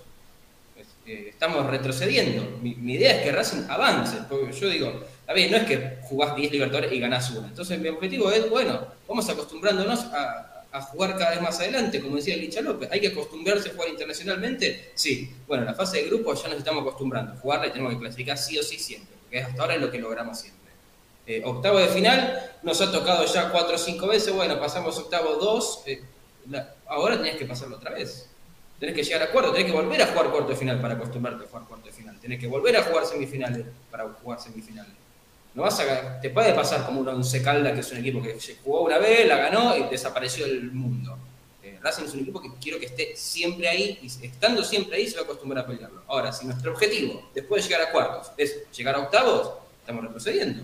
Eh, estamos retrocediendo. Mi, idea es que Racing avance, porque yo digo, a ver, no es que jugás 10 Libertadores y ganás una. Entonces mi objetivo es, bueno, vamos acostumbrándonos a, a jugar cada vez más adelante, como decía Licha López. ¿Hay que acostumbrarse a jugar internacionalmente? Sí. Bueno, en la fase de grupo ya nos estamos acostumbrando. Jugarla y tenemos que clasificar sí o sí siempre, porque hasta ahora es lo que logramos siempre. Eh, octavo de final, nos ha tocado ya 4 o 5 veces, bueno, pasamos octavo 2, ahora tenés que pasarlo otra vez. Tenés que llegar a cuarto, tenés que volver a jugar cuarto de final para acostumbrarte a jugar cuarto de final. Tenés que volver a jugar semifinales para jugar semifinales. No vas a, te puede pasar como un Once Calda, que es un equipo que se jugó una vez, la ganó y desapareció del mundo. Eh, Racing es un equipo que quiero que esté siempre ahí y estando siempre ahí se va a acostumbrar a pelearlo. Ahora, si nuestro objetivo después de llegar a cuartos es llegar a octavos, estamos retrocediendo.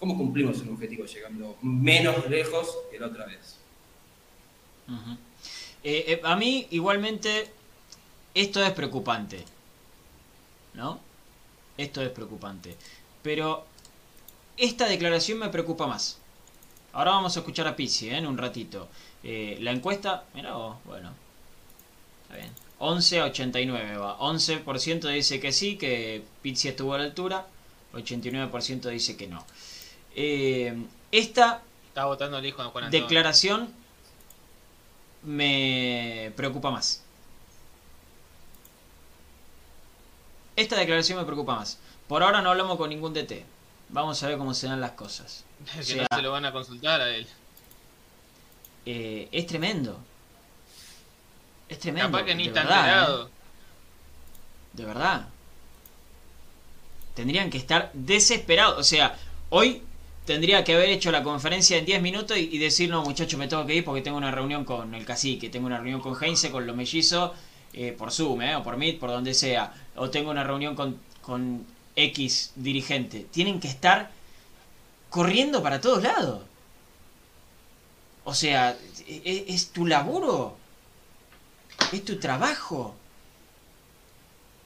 ¿Cómo cumplimos un objetivo llegando menos lejos que la otra vez? Ujú. Eh, eh, a mí, igualmente, esto es preocupante. ¿No? Esto es preocupante. Pero esta declaración me preocupa más. Ahora vamos a escuchar a Pizzi ¿eh? en un ratito. Eh, la encuesta, mira vos, bueno. Está bien. 11 a 89 va. 11% dice que sí, que Pizzi estuvo a la altura. 89% dice que no. Esta votando el hijo de Juan declaración me preocupa más. Esta declaración me preocupa más. Por ahora no hablamos con ningún DT. Vamos a ver cómo se dan las cosas. que o sea- no se lo van a consultar a él. Eh, es tremendo. Es tremendo. Capaz que ni de está verdad, enterado. ¿eh? De verdad. Tendrían que estar desesperados. O sea, hoy tendría que haber hecho la conferencia en 10 minutos y, y decir, no muchachos, me tengo que ir porque tengo una reunión con el cacique, tengo una reunión con Heinze, con los mellizos, eh, por Zoom, eh, o por Meet, por donde sea. O tengo una reunión con, con X dirigente. Tienen que estar corriendo para todos lados. O sea, es, es tu laburo. Es tu trabajo.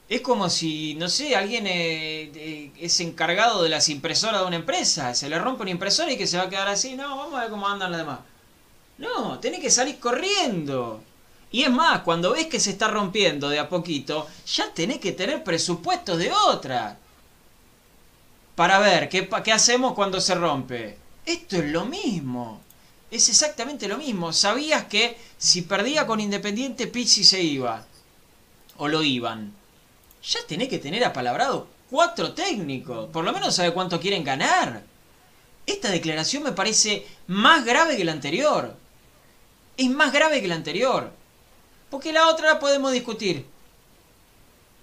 Es como si, no sé, alguien eh, eh, es encargado de las impresoras de una empresa. Se le rompe una impresora y que se va a quedar así. No, vamos a ver cómo andan las demás. No, tenés que salir corriendo. Y es más, cuando ves que se está rompiendo de a poquito, ya tenés que tener presupuestos de otra. Para ver qué, qué hacemos cuando se rompe. Esto es lo mismo. Es exactamente lo mismo. Sabías que si perdía con Independiente, Pizzi se iba. O lo iban. Ya tenés que tener apalabrado cuatro técnicos. Por lo menos sabe cuánto quieren ganar. Esta declaración me parece más grave que la anterior. Es más grave que la anterior. Porque la otra la podemos discutir.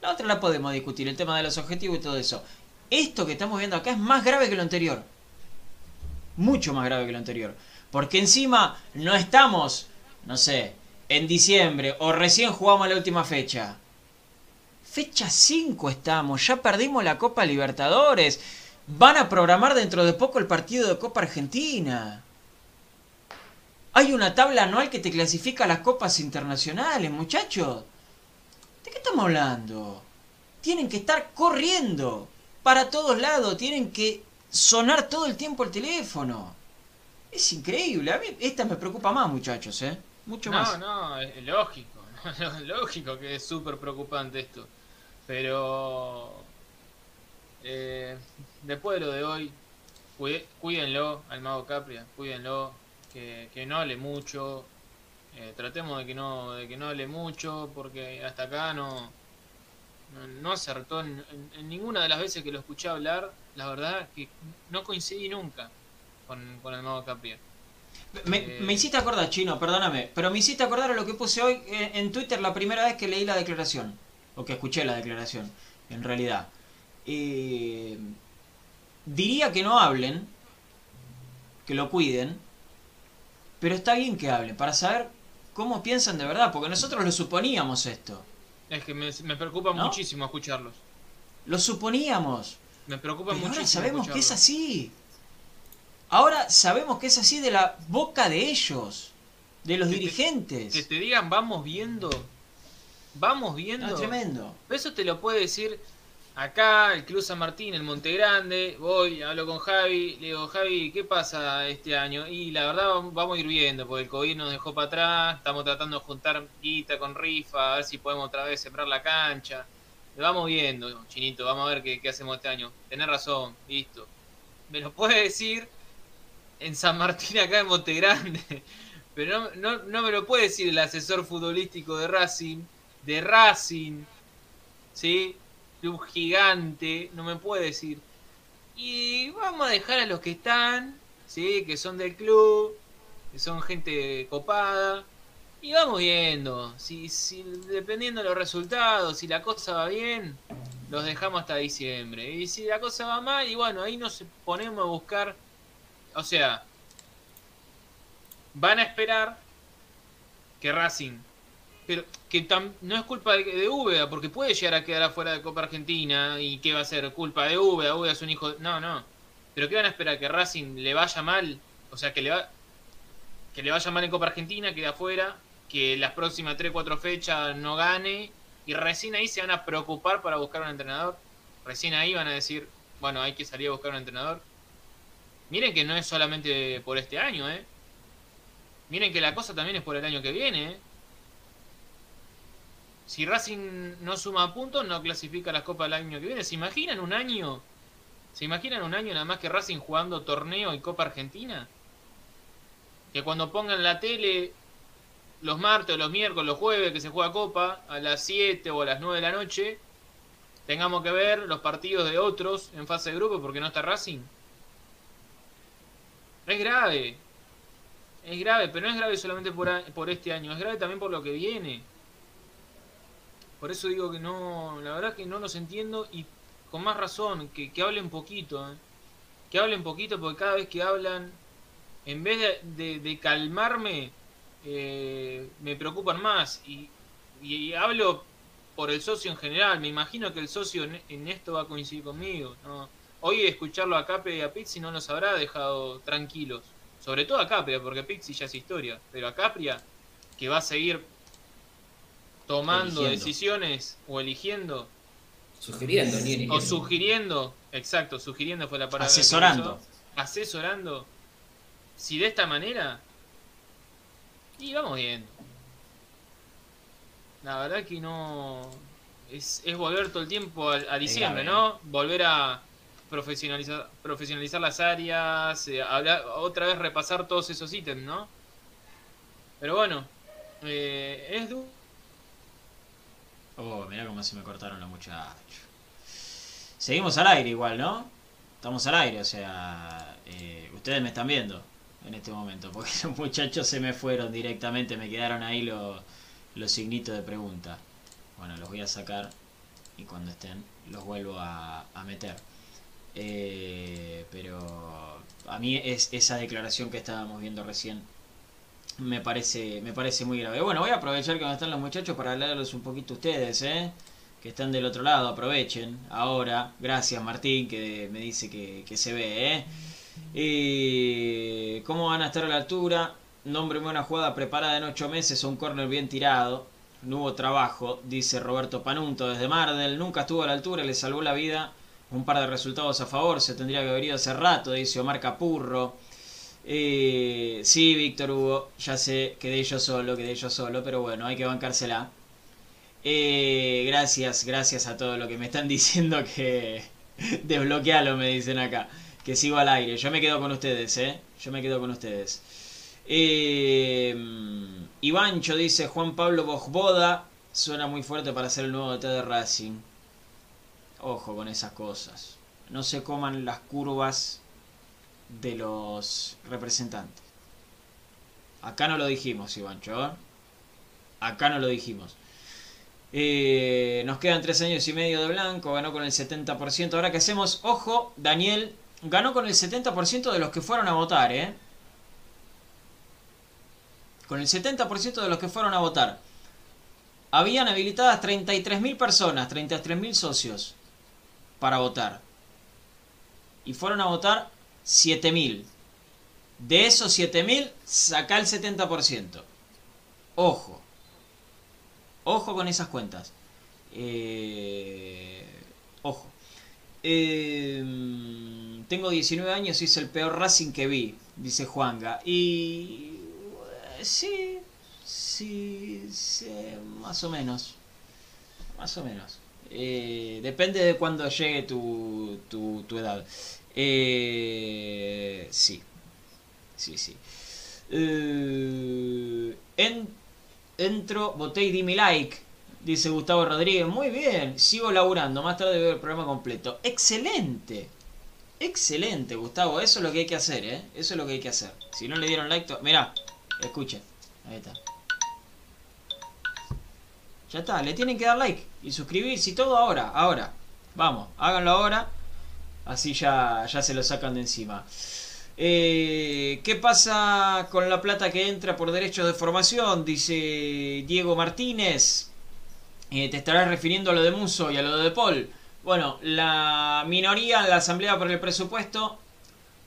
La otra la podemos discutir, el tema de los objetivos y todo eso. Esto que estamos viendo acá es más grave que lo anterior. Mucho más grave que lo anterior. Porque encima no estamos, no sé, en diciembre o recién jugamos la última fecha. Fecha 5 estamos, ya perdimos la Copa Libertadores. Van a programar dentro de poco el partido de Copa Argentina. Hay una tabla anual que te clasifica a las copas internacionales, muchachos. ¿De qué estamos hablando? Tienen que estar corriendo para todos lados, tienen que sonar todo el tiempo el teléfono. Es increíble, a mí esta me preocupa más, muchachos, ¿eh? Mucho No, más. no, es lógico. lógico que es súper preocupante esto. Pero eh, después de lo de hoy, cuídenlo al mago Capria, cuídenlo, que, que no hable mucho, eh, tratemos de que no de que no hable mucho, porque hasta acá no, no, acertó en, ninguna de las veces que lo escuché hablar, la verdad que no coincidí nunca con, con el mago Capria. Me, eh, me, hiciste acordar, Chino, perdóname, pero me hiciste acordar a lo que puse hoy en Twitter la primera vez que leí la declaración, o que escuché la declaración, en realidad. Eh, diría que no hablen, que lo cuiden, pero está bien que hablen, para saber cómo piensan de verdad, porque nosotros lo suponíamos esto. Es que me, preocupa muchísimo escucharlos. Lo suponíamos. Me preocupa muchísimo. Ahora sabemos que es así. Ahora sabemos que es así de la boca de ellos, de los dirigentes. que te digan, vamos viendo. Vamos viendo. No, tremendo. Eso te lo puede decir acá, el Club San Martín, el Monte Grande, voy, hablo con Javi, le digo, Javi, ¿qué pasa este año? Y la verdad vamos a ir viendo, porque el COVID nos dejó para atrás, estamos tratando de juntar guita con rifa, a ver si podemos otra vez sembrar la cancha. Vamos viendo, chinito, vamos a ver qué, hacemos este año. Tenés razón, listo. Me lo puede decir en San Martín, acá en Monte Grande. Pero no, no, no me lo puede decir el asesor futbolístico de Racing, de Racing, ¿sí? un gigante, no me puede decir. Y vamos a dejar a los que están, ¿sí? que son del club, que son gente copada. Y vamos viendo, si, si dependiendo de los resultados, si la cosa va bien, los dejamos hasta diciembre. Y si la cosa va mal, y bueno, ahí nos ponemos a buscar, o sea, van a esperar que Racing pero que no es culpa de, de porque puede llegar a quedar afuera de Copa Argentina y que va a ser culpa de Úbeda, Úbeda es un hijo... No, no. Pero ¿qué van a esperar? ¿Que Racing le vaya mal? O sea, que le, va, que le vaya mal en Copa Argentina, quede afuera, que las próximas 3-4 fechas no gane y recién ahí se van a preocupar para buscar un entrenador. Recién ahí van a decir, bueno, hay que salir a buscar un entrenador. Miren que no es solamente por este año, ¿eh? Miren que la cosa también es por el año que viene, ¿eh? Si Racing no suma puntos, no clasifica las copas del año que viene. ¿Se imaginan un año? ¿Se imaginan un año nada más que Racing jugando torneo y Copa Argentina? Que cuando pongan la tele los martes, los miércoles, los jueves que se juega Copa, a las 7 o a las 9 de la noche, tengamos que ver los partidos de otros en fase de grupo porque no está Racing. Es grave. Es grave, pero no es grave solamente por, por este año, es grave también por lo que viene. Por eso digo que no, la verdad que no los entiendo y con más razón, que, que hablen poquito, ¿eh? que hablen poquito porque cada vez que hablan, en vez de, calmarme, eh, me preocupan más y, y, hablo por el socio en general, me imagino que el socio en, esto va a coincidir conmigo. ¿no? Hoy escucharlo a Cape y a Pizzi no nos habrá dejado tranquilos, sobre todo a Capria, porque Pizzi ya es historia, pero a Capria, que va a seguir tomando decisiones o eligiendo. Sugiriendo, O sugiriendo, exacto, sugiriendo fue la palabra. Asesorando. asesorando. Si de esta manera. Y vamos viendo. La verdad que no. Es, es volver todo el tiempo a, diciembre, ¿no? Volver a profesionalizar, profesionalizar las áreas, eh, hablar, otra vez repasar todos esos ítems, ¿no? Pero bueno, eh, es duro Oh, mirá cómo se me cortaron los muchachos. Seguimos al aire igual, ¿no? Estamos al aire, o sea, eh, ustedes me están viendo en este momento, porque los muchachos se me fueron directamente, me quedaron ahí los, los signitos de pregunta. Bueno, los voy a sacar y cuando estén los vuelvo a, meter. Eh, pero a mí es esa declaración que estábamos viendo recién me parece, me parece muy grave. Bueno, voy a aprovechar que están los muchachos para hablarles un poquito a ustedes, ¿eh? que están del otro lado, aprovechen ahora. Gracias Martín, que me dice que, se ve. ¿eh? ¿Cómo van a estar a la altura? Nombre una jugada preparada en ocho meses, un corner bien tirado. No hubo trabajo, dice Roberto Panunto desde Mardel. Nunca estuvo a la altura, le salvó la vida. Un par de resultados a favor, se tendría que haber ido hace rato, dice Omar Capurro. Eh, sí, Víctor Hugo, ya sé, quedé yo solo, quedé yo solo, pero bueno, hay que bancársela. Eh, gracias, gracias a todo lo que me están diciendo que, Desbloquealo, me dicen acá. Que sigo al aire. Yo me quedo con ustedes, ¿eh? Yo me quedo con ustedes. Eh, Ivancho dice Juan Pablo Bojboda. Suena muy fuerte para ser el nuevo DT de Racing. Ojo con esas cosas. No se coman las curvas de los representantes. Acá no lo dijimos, Ivancho. ¿eh? Acá no lo dijimos. Eh, nos quedan tres años y medio de blanco. Ganó con el 70%. Ahora que hacemos, ojo, Daniel ganó con el 70% de los que fueron a votar, ¿eh? Con el 70% de los que fueron a votar. Habían habilitadas 33.000 personas, 33.000 socios para votar. Y fueron a votar 7.000. De esos 7.000, saca el 70%. Ojo. Ojo con esas cuentas. Eh, ojo. Eh, tengo 19 años y es el peor Racing que vi, dice Juanga. Y... Sí, sí, más o menos. Más o menos. Eh, depende de cuándo llegue tu, tu, tu edad. Eh, sí. Sí, sí. Eh, en, entro, voté y di mi like. Dice Gustavo Rodríguez. Muy bien. Sigo laburando. Más tarde veo el programa completo. Excelente. Excelente, Gustavo. Eso es lo que hay que hacer, ¿eh? Eso es lo que hay que hacer. Si no le dieron like... to- Mirá. Escuchen. Ahí está. Ya está. Le tienen que dar like. Y suscribirse y todo ahora. Ahora. Vamos. Háganlo ahora. Así ya, ya se lo sacan de encima. Eh, ¿Qué pasa con la plata que entra por derechos de formación? Dice Diego Martínez. Eh, te estarás refiriendo a lo de Muso y a lo de Paul. Bueno, la minoría en la Asamblea por el Presupuesto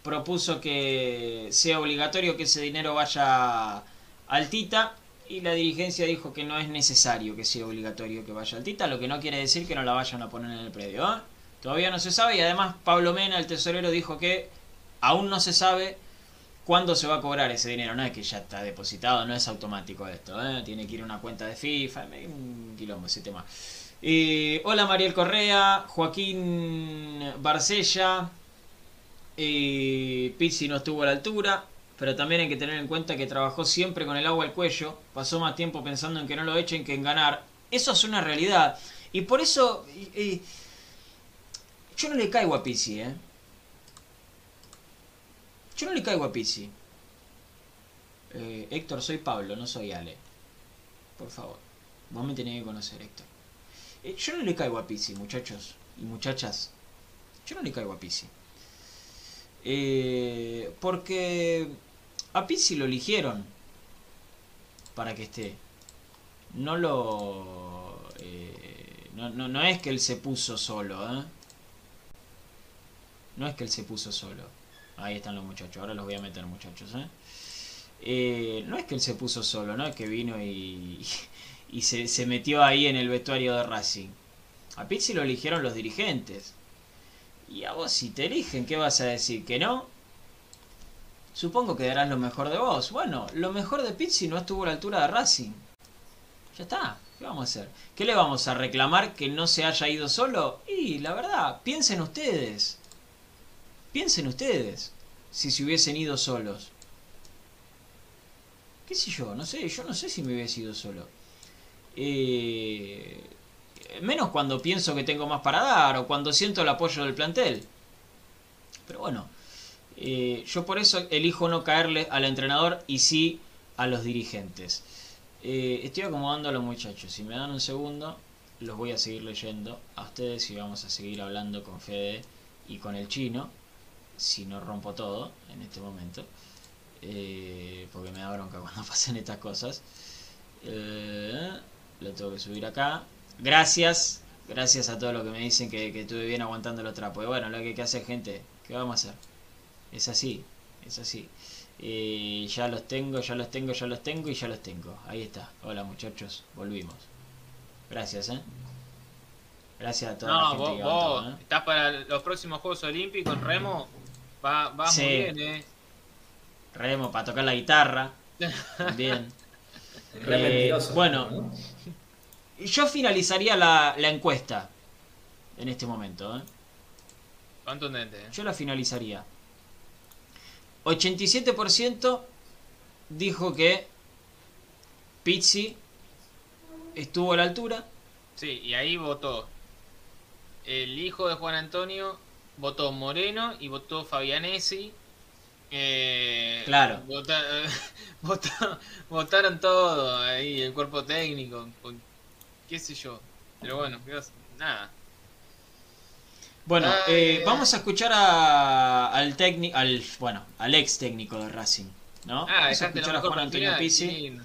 propuso que sea obligatorio que ese dinero vaya al Tita y la dirigencia dijo que no es necesario que sea obligatorio que vaya al Tita, lo que no quiere decir que no la vayan a poner en el predio. ¿eh? Todavía no se sabe y además Pablo Mena, el tesorero, dijo que aún no se sabe cuándo se va a cobrar ese dinero. No es que ya está depositado, no es automático esto. ¿eh? Tiene que ir a una cuenta de FIFA, un quilombo ese tema. Hola Mariel Correa, Joaquín Barcella. Eh, Pizzi no estuvo a la altura, pero también hay que tener en cuenta que trabajó siempre con el agua al cuello. Pasó más tiempo pensando en que no lo echen que en ganar. Eso es una realidad. Y por eso yo no le caigo a Pizzi, ¿eh? Yo no le caigo a Pizzi. Eh, Héctor, soy Pablo, no soy Ale. Por favor. Vos me tenés que conocer, Héctor. Eh, yo no le caigo a Pizzi, muchachos y muchachas. Yo no le caigo a Pizzi. Eh, porque a Pizzi lo eligieron para que esté. No lo... eh, no, no, no es que él se puso solo, ¿eh? No es que él se puso solo. Ahí están los muchachos. Ahora los voy a meter, muchachos, ¿eh? Eh, no es que él se puso solo, ¿no? Es que vino y, y se, metió ahí en el vestuario de Racing. A Pizzi lo eligieron los dirigentes. Y a vos si te eligen, ¿qué vas a decir? ¿Que no? Supongo que darás lo mejor de vos. Bueno, lo mejor de Pizzi no estuvo a la altura de Racing. Ya está. ¿Qué vamos a hacer? ¿Qué le vamos a reclamar que no se haya ido solo? Y la verdad, piensen ustedes. Piensen ustedes. Si se hubiesen ido solos. ¿Qué sé yo? No sé. Yo no sé si me hubiese ido solo. Eh, menos cuando pienso que tengo más para dar o cuando siento el apoyo del plantel. Pero bueno, eh, yo por eso elijo no caerle al entrenador y sí a los dirigentes. Eh, estoy acomodando a los muchachos. Si me dan un segundo, los voy a seguir leyendo a ustedes y vamos a seguir hablando con Fede y con el chino. Si no rompo todo en este momento. Eh, porque me da bronca cuando pasen estas cosas. Eh, lo tengo que subir acá. Gracias. Gracias a todos los que me dicen que, que estuve bien aguantando los trapos. Y bueno, lo que hay que hacer, gente. ¿Qué vamos a hacer? Es así. Es así. Eh, ya los tengo, ya los tengo, ya los tengo y ya los tengo. Ahí está. Hola muchachos. Volvimos. Gracias, ¿eh? Gracias a toda la No, gente vos, que vos ¿eh? estás para los próximos Juegos Olímpicos, Remo. Va, va Sí. muy bien, eh. Remo para tocar la guitarra. Bien. Eh, bueno. ¿no? Yo finalizaría la, la encuesta en este momento. ¿eh? Contundente. ¿eh? Yo la finalizaría. 87% dijo que Pizzi estuvo a la altura. Sí, y ahí votó el hijo de Juan Antonio, votó Moreno y votó Fabianesi. Eh, Claro. vota- vota- votaron todo ahí, el cuerpo técnico, qué sé yo. Pero bueno, ¿qué vas- nada. Bueno, eh, ay. vamos a escuchar a- al técnico, al bueno, al ex técnico de Racing, ¿no? Ah, vamos a escuchar a Juan Antonio final, Pizzi. qué lindo.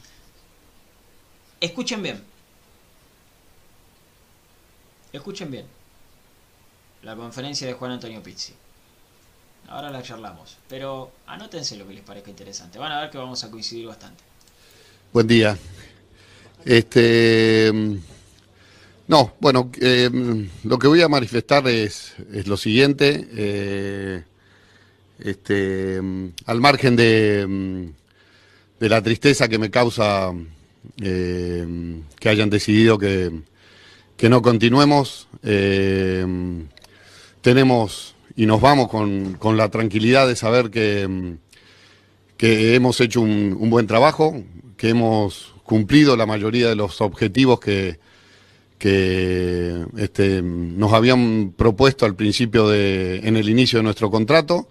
Escuchen bien. Escuchen bien. La conferencia de Juan Antonio Pizzi. Ahora la charlamos, pero anótense lo que les parezca interesante. Van a ver que vamos a coincidir bastante. Buen día. Este, mm, no, bueno, eh, mm, lo que voy a manifestar es, es lo siguiente. eh, este, mm, al margen de, de la tristeza que me causa eh, que hayan decidido que, que no continuemos, tenemos y nos vamos con, con la tranquilidad de saber que, que hemos hecho un, buen trabajo, que hemos cumplido la mayoría de los objetivos que, que este, nos habían propuesto al principio de, en el inicio de nuestro contrato,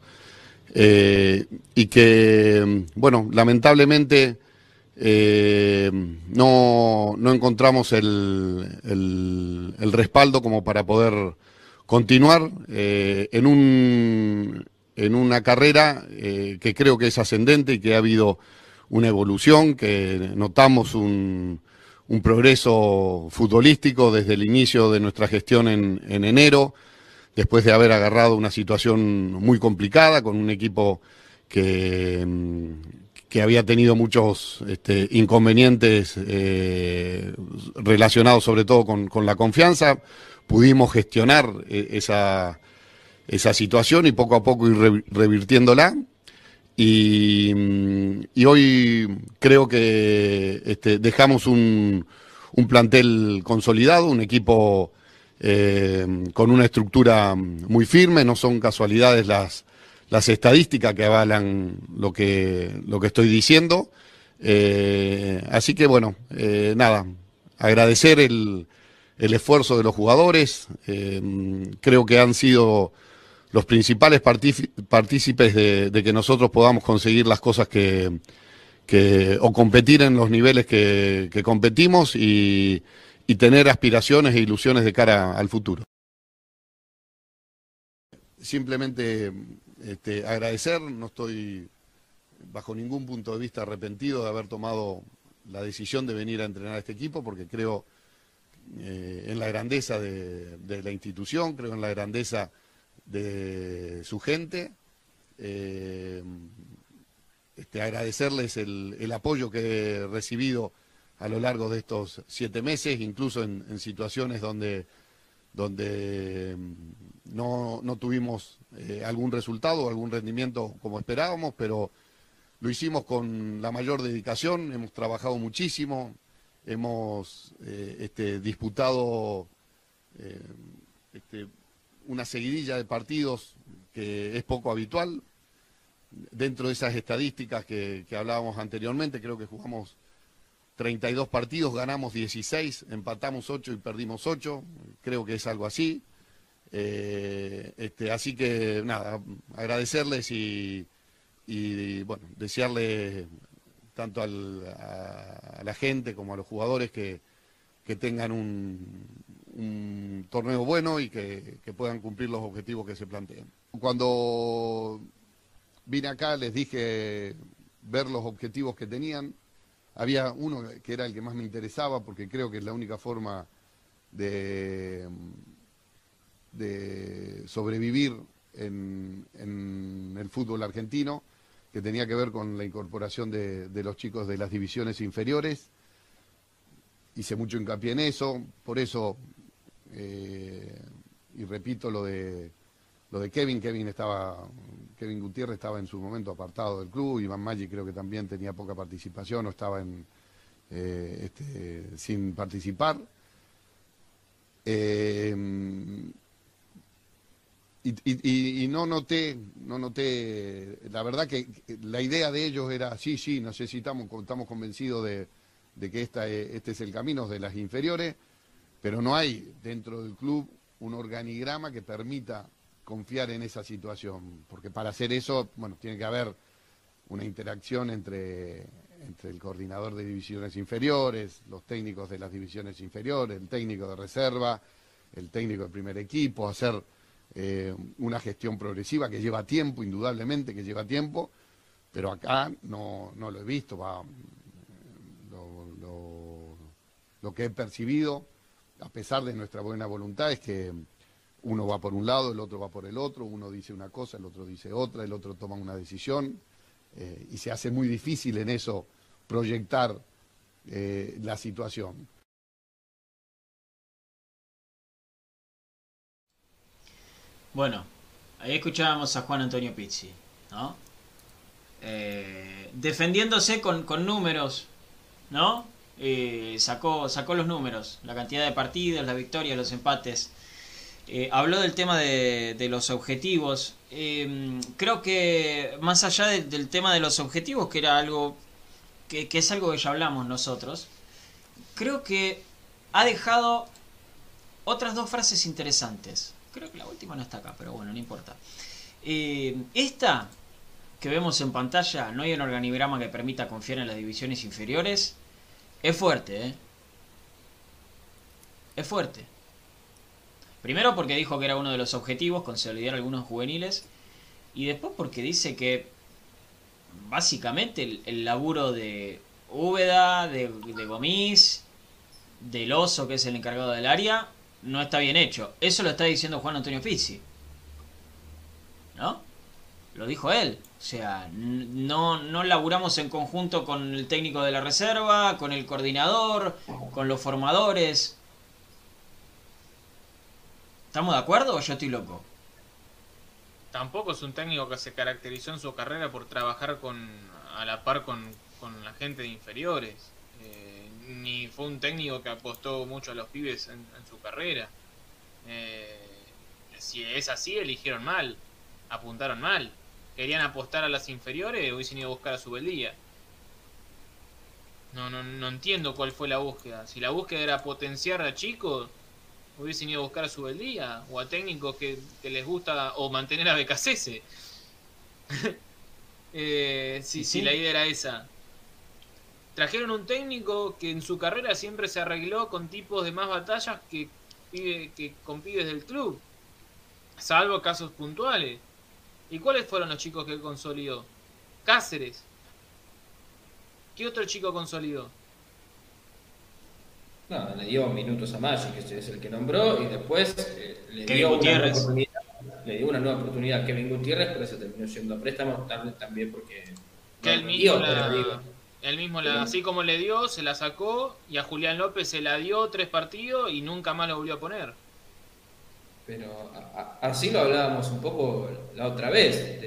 eh, y que, bueno, lamentablemente eh, no, no encontramos el- el respaldo como para poder continuar eh, en, un, en una carrera eh, que creo que es ascendente y que ha habido una evolución, que notamos un, un progreso futbolístico desde el inicio de nuestra gestión en, en enero, después de haber agarrado una situación muy complicada con un equipo que, mm, que había tenido muchos este, inconvenientes eh, relacionados sobre todo con, con la confianza, pudimos gestionar eh, esa, esa situación y poco a poco ir re- revirtiéndola. Y, mm, y hoy creo que este, dejamos un, un plantel consolidado, un equipo eh, con una estructura muy firme, no son casualidades las, las estadísticas que avalan lo que, lo que estoy diciendo. Eh, así que bueno, nada, agradecer el, el esfuerzo de los jugadores, eh, creo que han sido los principales partíci- partícipes de, que nosotros podamos conseguir las cosas que, o competir en los niveles que, que competimos y, y tener aspiraciones e ilusiones de cara al futuro. Simplemente este, agradecer, no estoy bajo ningún punto de vista arrepentido de haber tomado la decisión de venir a entrenar a este equipo porque creo eh, en la grandeza de, la institución, creo en la grandeza de su gente. Eh, este, agradecerles el, apoyo que he recibido a lo largo de estos siete meses, incluso en, en situaciones donde, donde mm, no, no tuvimos eh, algún resultado, algún rendimiento como esperábamos, pero lo hicimos con la mayor dedicación, hemos trabajado muchísimo, hemos eh, este, disputado eh, este, una seguidilla de partidos que es poco habitual. Dentro de esas estadísticas que, hablábamos anteriormente, creo que jugamos 32 partidos, ganamos 16, empatamos 8 y perdimos 8. Creo que es algo así. Eh, este, así que nada, agradecerles y, y, bueno, desearle tanto al- a, la gente como a los jugadores que, que tengan un, torneo bueno y que, que puedan cumplir los objetivos que se planteen. Cuando vine acá les dije ver los objetivos que tenían. Había uno que era el que más me interesaba porque creo que es la única forma de, de sobrevivir en, en el fútbol argentino, que tenía que ver con la incorporación de, los chicos de las divisiones inferiores. Hice mucho hincapié en eso, por eso, eh, y repito lo de, lo de Kevin, Kevin estaba, Kevin Gutiérrez estaba en su momento apartado del club, Iván Maggi creo que también tenía poca participación o estaba eh, este, sin participar. Eh, y, y, no noté, no noté, la verdad que la idea de ellos era, sí, sí, necesitamos, estamos convencidos de, de que esta, este es el camino de las inferiores, pero no hay dentro del club un organigrama que permita confiar en esa situación, porque para hacer eso, bueno, tiene que haber una interacción entre, entre el coordinador de divisiones inferiores, los técnicos de las divisiones inferiores, el técnico de reserva, el técnico del primer equipo, hacer eh, una gestión progresiva que lleva tiempo, indudablemente que lleva tiempo, pero acá no, no lo he visto. Lo, lo, que he percibido, a pesar de nuestra buena voluntad, es que uno va por un lado, el otro va por el otro, uno dice una cosa, el otro dice otra, el otro toma una decisión, eh, y se hace muy difícil en eso proyectar eh, la situación. Bueno, ahí escuchábamos a Juan Antonio Pizzi, ¿no? Eh, defendiéndose con, números, ¿no? Eh, sacó, sacó los números, la cantidad de partidos, la victoria, los empates. Eh, habló del tema de, los objetivos. creo que más allá del tema de los objetivos, que era algo que, que, es algo que ya hablamos nosotros, creo que ha dejado otras dos frases interesantes. Creo que la última no está acá, pero bueno, no importa. Eh, esta que vemos en pantalla, no hay un organigrama que permita confiar en las divisiones inferiores. Es fuerte, ¿eh? Es fuerte. Primero porque dijo que era uno de los objetivos, consolidar algunos juveniles. Y después porque dice que básicamente el, laburo de Úbeda, de, de Gomis, del Oso, que es el encargado del área, no está bien hecho. Eso lo está diciendo Juan Antonio Pizzi. ¿No? Lo dijo él. O sea, no, no laburamos en conjunto con el técnico de la reserva, con el coordinador, con los formadores. ¿Estamos de acuerdo o yo estoy loco? Tampoco es un técnico que se caracterizó en su carrera por trabajar con a la par con, con la gente de inferiores ni fue un técnico que apostó mucho a los pibes en, carrera. Eh, si es así, eligieron mal, apuntaron mal. Querían apostar a las inferiores, hubiesen ido a buscar a su beldía. No, no, no entiendo cuál fue la búsqueda. Si la búsqueda era potenciar a chicos, hubiesen ido a buscar a su beldía o a técnicos que, les gusta o mantener a Becasese. eh, si, si la idea era esa. Trajeron un técnico que en su carrera siempre se arregló con tipos de más batallas que, que con pibes del club, salvo casos puntuales. ¿Y cuáles fueron los chicos que consolidó? Cáceres. ¿Qué otro chico consolidó? No, le dio minutos a Maggi, que es el que nombró, y después eh, le, dio una nueva oportunidad, le dio una nueva oportunidad a Kevin Gutiérrez, pero se terminó siendo a préstamo, también porque... Que él mismo, él mismo, así como le dio, se la sacó y a Julián López se la dio tres partidos y nunca más lo volvió a poner. Pero así lo hablábamos un poco la otra vez.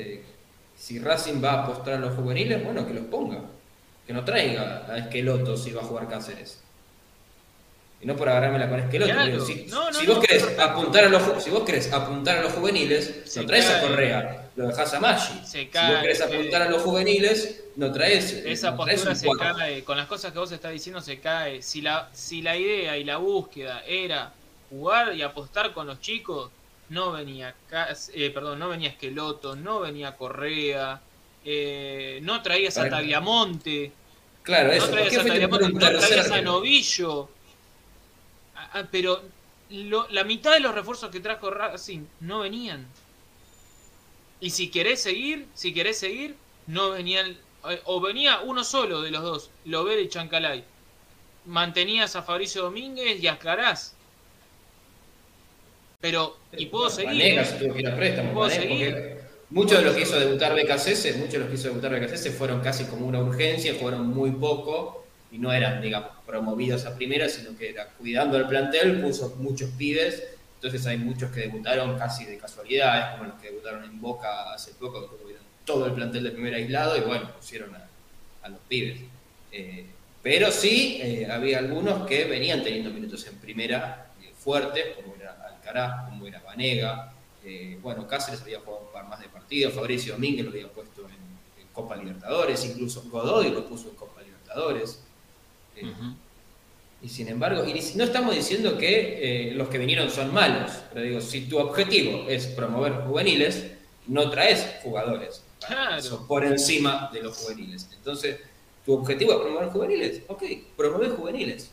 si Racing va a apostar a los juveniles, bueno, que los ponga. Que no traiga a Esqueloto si va a jugar Cáceres. Y no por agarrármela con Esqueloto. si, vos querés apuntar a los, si vos querés apuntar a los juveniles, no traes a Correa, lo dejás a Maggi. si vos querés apuntar a los juveniles, no traes. Esa postura se cae, con las cosas que vos estás diciendo se cae. Si la, si la idea y la búsqueda era jugar y apostar con los chicos, no venía eh, perdón, no venía Esqueloto, no venía Correa, eh, no traías a Tagliamonte. Claro, eso. No traías a Tagliamonte, no traías a Novillo. pero la mitad de los refuerzos que trajo Racing no venían. Y si querés seguir, si querés seguir, no venían o venía uno solo de los dos, Lovera y Chancalay. Mantenías a Fabricio Domínguez y a Clarás. Pero, y puedo seguir. ¿Puedo seguir? Muchos de los que hizo debutar BKCS, muchos de los que hizo debutar BKCS fueron casi como una urgencia, fueron muy poco y no eran, digamos, promovidos a primera, sino que era cuidando el plantel, puso muchos pibes. Entonces hay muchos que debutaron casi de casualidad, como los que debutaron en Boca hace poco, que todo el plantel de primer aislado y bueno, pusieron a, los pibes. Eh, pero sí, eh, había algunos que venían teniendo minutos en primera eh, fuertes, como era Alcaraz, como era Vanega, bueno, Cáceres había jugado un par más de partidos, Fabricio Domínguez lo había puesto en, en Copa Libertadores, incluso Godoy lo puso en Copa Libertadores. Y sin embargo, y no estamos diciendo que los que vinieron son malos, pero digo, si tu objetivo es promover juveniles, no traes jugadores Eso, por encima de los juveniles. Entonces, tu objetivo es promover juveniles, ok, promover juveniles.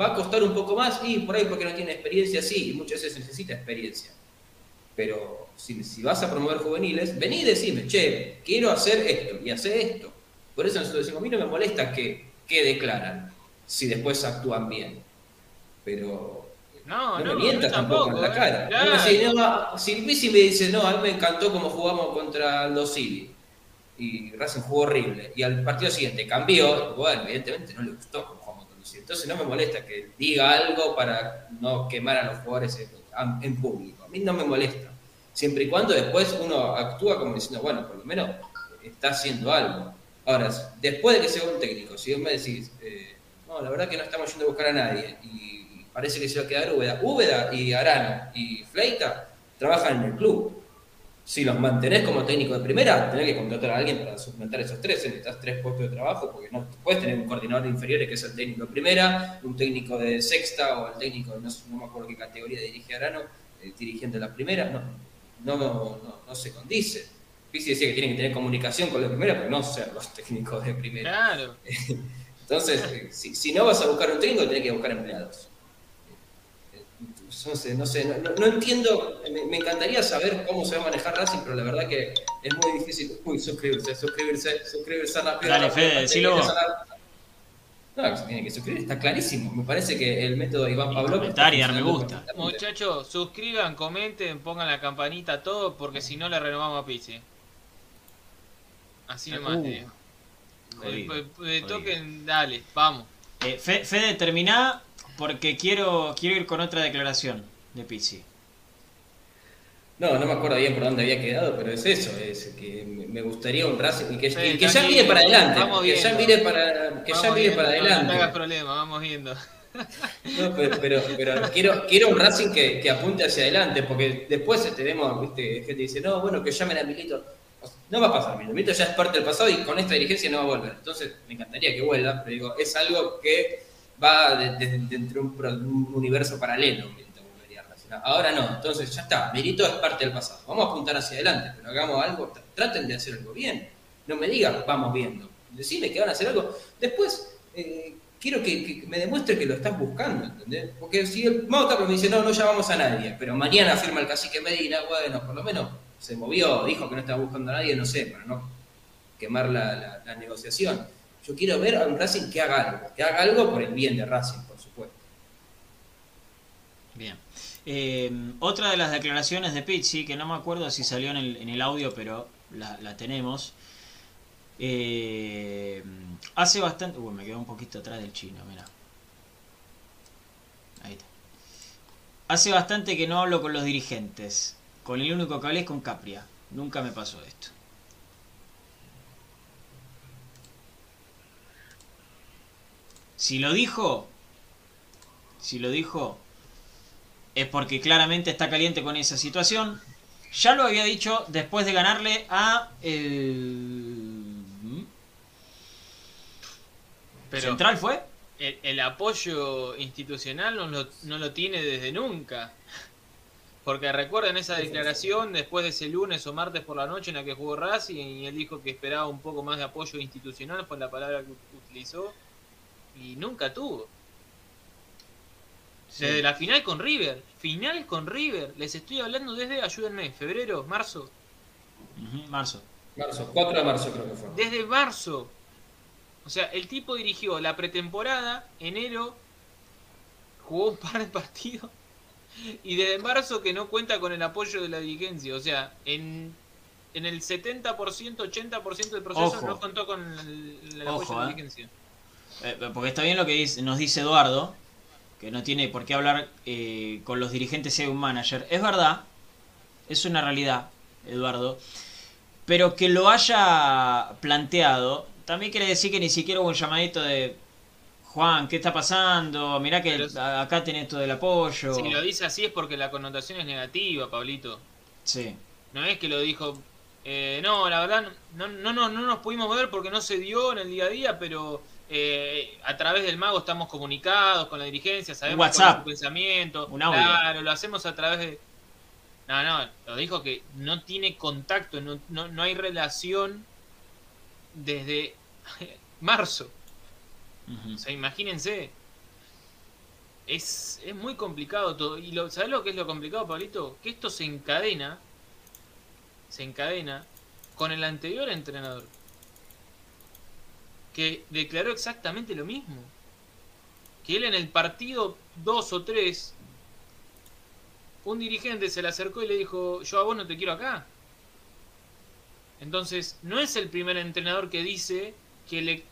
Va a costar un poco más y por ahí porque no tiene experiencia, sí, muchas veces necesita experiencia. Pero si, si vas a promover juveniles, vení y decime, che, quiero hacer esto y hacer esto. Por eso nosotros decimos, a mí no me molesta que, que declaran, si después actúan bien. Pero No, no, no, me mientas tampoco, tampoco, en la eh. cara. Claro. No decís, no, si me dice, no, a mí me encantó cómo jugamos contra Aldo Civi. Y Racing jugó horrible. Y al partido siguiente cambió. Bueno, evidentemente no le gustó cómo jugamos contra Civi. Entonces no me molesta que diga algo para no quemar a los jugadores en, en público. A mí no me molesta. Siempre y cuando después uno actúa como diciendo, bueno, por lo menos está haciendo algo. Ahora, después de que sea un técnico, si vos me decís, eh, no, la verdad que no estamos yendo a buscar a nadie y parece que se va a quedar Úbeda. Úbeda y Arano y Fleita trabajan en el club. Si los mantenés como técnico de primera, tenés que contratar a alguien para suplementar esos tres, necesitas tres puestos de trabajo, porque no puedes tener un coordinador de inferiores que es el técnico de primera, un técnico de sexta o el técnico, de no, no me acuerdo qué categoría dirige Arano, el dirigente de la primera, no, no, no, no se condice. Pizzi decía que tienen que tener comunicación con la primera, pero no ser los técnicos de primera. Claro. Entonces, eh, si, si no vas a buscar un técnico, tenés que buscar empleados. Eh, No sé, no, sé, no, no- no entiendo, me, me encantaría saber cómo se va a manejar Racing, pero la verdad que es muy difícil. Uy, suscribirse, suscribirse, suscribirse rápido. Dale, Fede, decilo. No, que se tiene que suscribir, está clarísimo. Me parece que el método de Iván Y Pablo. comentar y dar me gusta. Muchachos, suscriban, comenten, pongan la campanita, todo, porque si no le renovamos a Pizzi. Así nomás Uh, Eh, eh, jodido. toquen, dale, vamos. Eh, Fe- Fede, terminá porque quiero, quiero ir con otra declaración de Pizzi. No, no me acuerdo bien por dónde había quedado, pero es eso, es que me gustaría un Racing y que, Sí, y que ya mire para adelante, vamos que ya mire para, que ya mire viendo, para no- No hagas adelante. problema, vamos viendo. No, pero, pero, pero quiero, quiero un Racing que, que apunte hacia adelante, porque después tenemos, viste, gente que dice, no, bueno, que llamen a Milito. No va a pasar. Milito ya es parte del pasado y con esta dirigencia no va a volver. Entonces, me encantaría que vuelva, pero digo, es algo que va de- de- de un, universo paralelo. Ahora no, entonces ya está, Milito es parte del pasado. Vamos a apuntar hacia adelante, pero hagamos algo, tr- traten de hacer algo bien. No me digas, vamos viendo. Decime que van a hacer algo. Después, eh, quiero que, me demuestre que lo estás buscando, ¿entendés? Porque si el Mau Tapia me dice, no, no llamamos a nadie, pero mañana firma el cacique Medina, bueno, por lo menos se movió, dijo que no estaba buscando a nadie, no sé, para no quemar la negociación. Yo quiero ver a un Racing que haga algo, que haga algo por el bien de Racing, por supuesto. Bien. Eh, otra de las declaraciones de Pizzi, que no me acuerdo si salió en el, audio, pero la, tenemos. Eh, hace bastante. Uy, me quedó un poquito atrás del chino, mira. Ahí está. Hace bastante que no hablo con los dirigentes. Con el único que hablé es con Capria. Nunca me pasó esto. Si lo dijo, si lo dijo, es porque claramente está caliente con esa situación. Ya lo había dicho después de ganarle a el Pero Central fue. el, el apoyo institucional no lo, no lo tiene desde nunca. Porque recuerden esa declaración después de ese lunes o martes por la noche en la que jugó Racing y él dijo que esperaba un poco más de apoyo institucional, fue la palabra que utilizó, y nunca tuvo. Desde la final con River, final con River, les estoy hablando desde, ayúdenme, febrero, marzo, marzo. Marzo, 4 de marzo creo que fue. desde marzo. O sea, el tipo dirigió la pretemporada, enero, jugó un par de partidos y desde marzo que no cuenta con el apoyo de la dirigencia. O sea, en, en el 70%, 80% del proceso Ojo. no contó con el, el apoyo Ojo, de la eh. dirigencia. Eh, porque está bien lo que dice- nos dice Eduardo, que no tiene por qué hablar eh, con los dirigentes si hay un manager. Es verdad, es una realidad, Eduardo. Pero que lo haya planteado, también quiere decir que ni siquiera hubo un llamadito de Juan, ¿qué está pasando? Mirá que acá tenés todo el apoyo. Si lo dice así es porque la connotación es negativa, Pablito. Sí. No es que lo dijo, eh, no, la verdad, no, no, no, no nos pudimos ver porque no se dio en el día a día, pero eh, a través del mago estamos comunicados con la dirigencia, sabemos cuál es WhatsApp. su pensamiento. Un audio. Claro, lo hacemos a través de. No, no, lo dijo que no tiene contacto, no, no, no hay relación desde marzo. Ujú. O sea, imagínense. Es, es muy complicado todo. Y lo, ¿sabes lo que es lo complicado, Pablito? Que esto se encadena. Se encadena con el anterior entrenador. Que declaró exactamente lo mismo. Que él en el partido 2 o 3. Un dirigente se le acercó y le dijo: Yo a vos no te quiero acá. Entonces, no es el primer entrenador que dice que le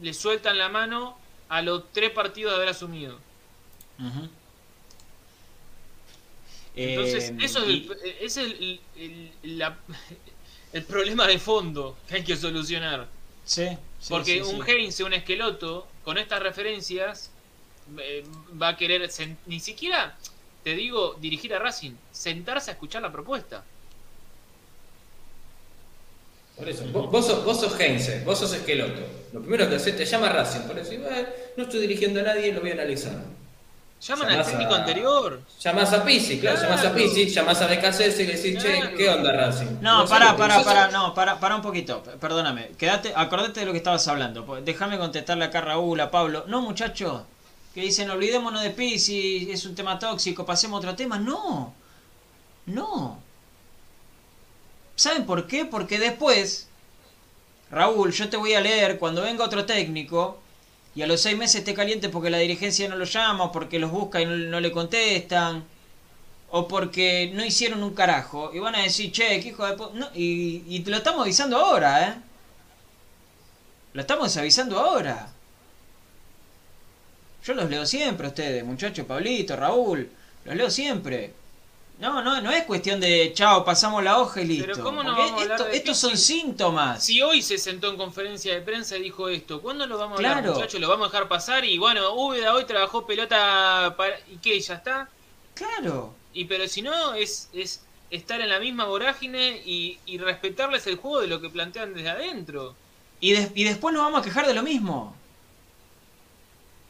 le sueltan la mano a los tres partidos de haber asumido. Entonces, Eh, eso es, y- el, es el, el- la- el problema de fondo que hay que solucionar. Sí, sí, Porque sí, un sí. Heinze, un esqueloto, con estas referencias, eh, va a querer, ni siquiera, te digo, dirigir a Racing, sentarse a escuchar la propuesta. Por eso, vos, vos sos, vos sos Heinze, vos sos Esqueloto. Lo primero que haces, te llama Racing, por eso, "Eh, no estoy dirigiendo a nadie, lo voy a analizar. Llaman Llamás al técnico a- anterior. Llamás a Pizzi, claro, Claro. llamás a Pizzi, llamás a BKC y le decís, che. ¿qué onda Racing? No, pará, pará, pará, no, pará, pará un poquito, perdóname, quédate, acordate de lo que estabas hablando, déjame contestarle acá a Raúl, a Pablo, no muchacho, que dicen olvidémonos de Pizzi, es un tema tóxico, pasemos a otro tema, no, no, ¿saben por qué? Porque después, Raúl, yo te voy a leer cuando venga otro técnico y a los seis meses esté caliente porque la dirigencia no lo llama, porque los busca y no, no le contestan, o porque no hicieron un carajo, y van a decir, che, qué hijo de pu-". no, y, y te lo estamos avisando ahora, ¿eh? Lo estamos avisando ahora. Yo los leo siempre a ustedes, muchachos, Pablito, Raúl, los leo siempre. No, no, no es cuestión de, chao, pasamos la hoja y listo. Pero ¿cómo no vamos a esto- de estos son síntomas. Si hoy se sentó en conferencia de prensa y dijo esto, ¿cuándo lo vamos a hablar, muchachos? ¿Lo vamos a dejar pasar? Y bueno, Úbeda hoy trabajó pelota para... ¿Y qué? ¿Ya está? Claro. Y pero si no, es, es estar en la misma vorágine y, y respetarles el juego de lo que plantean desde adentro. Y, des- y después nos vamos a quejar de lo mismo.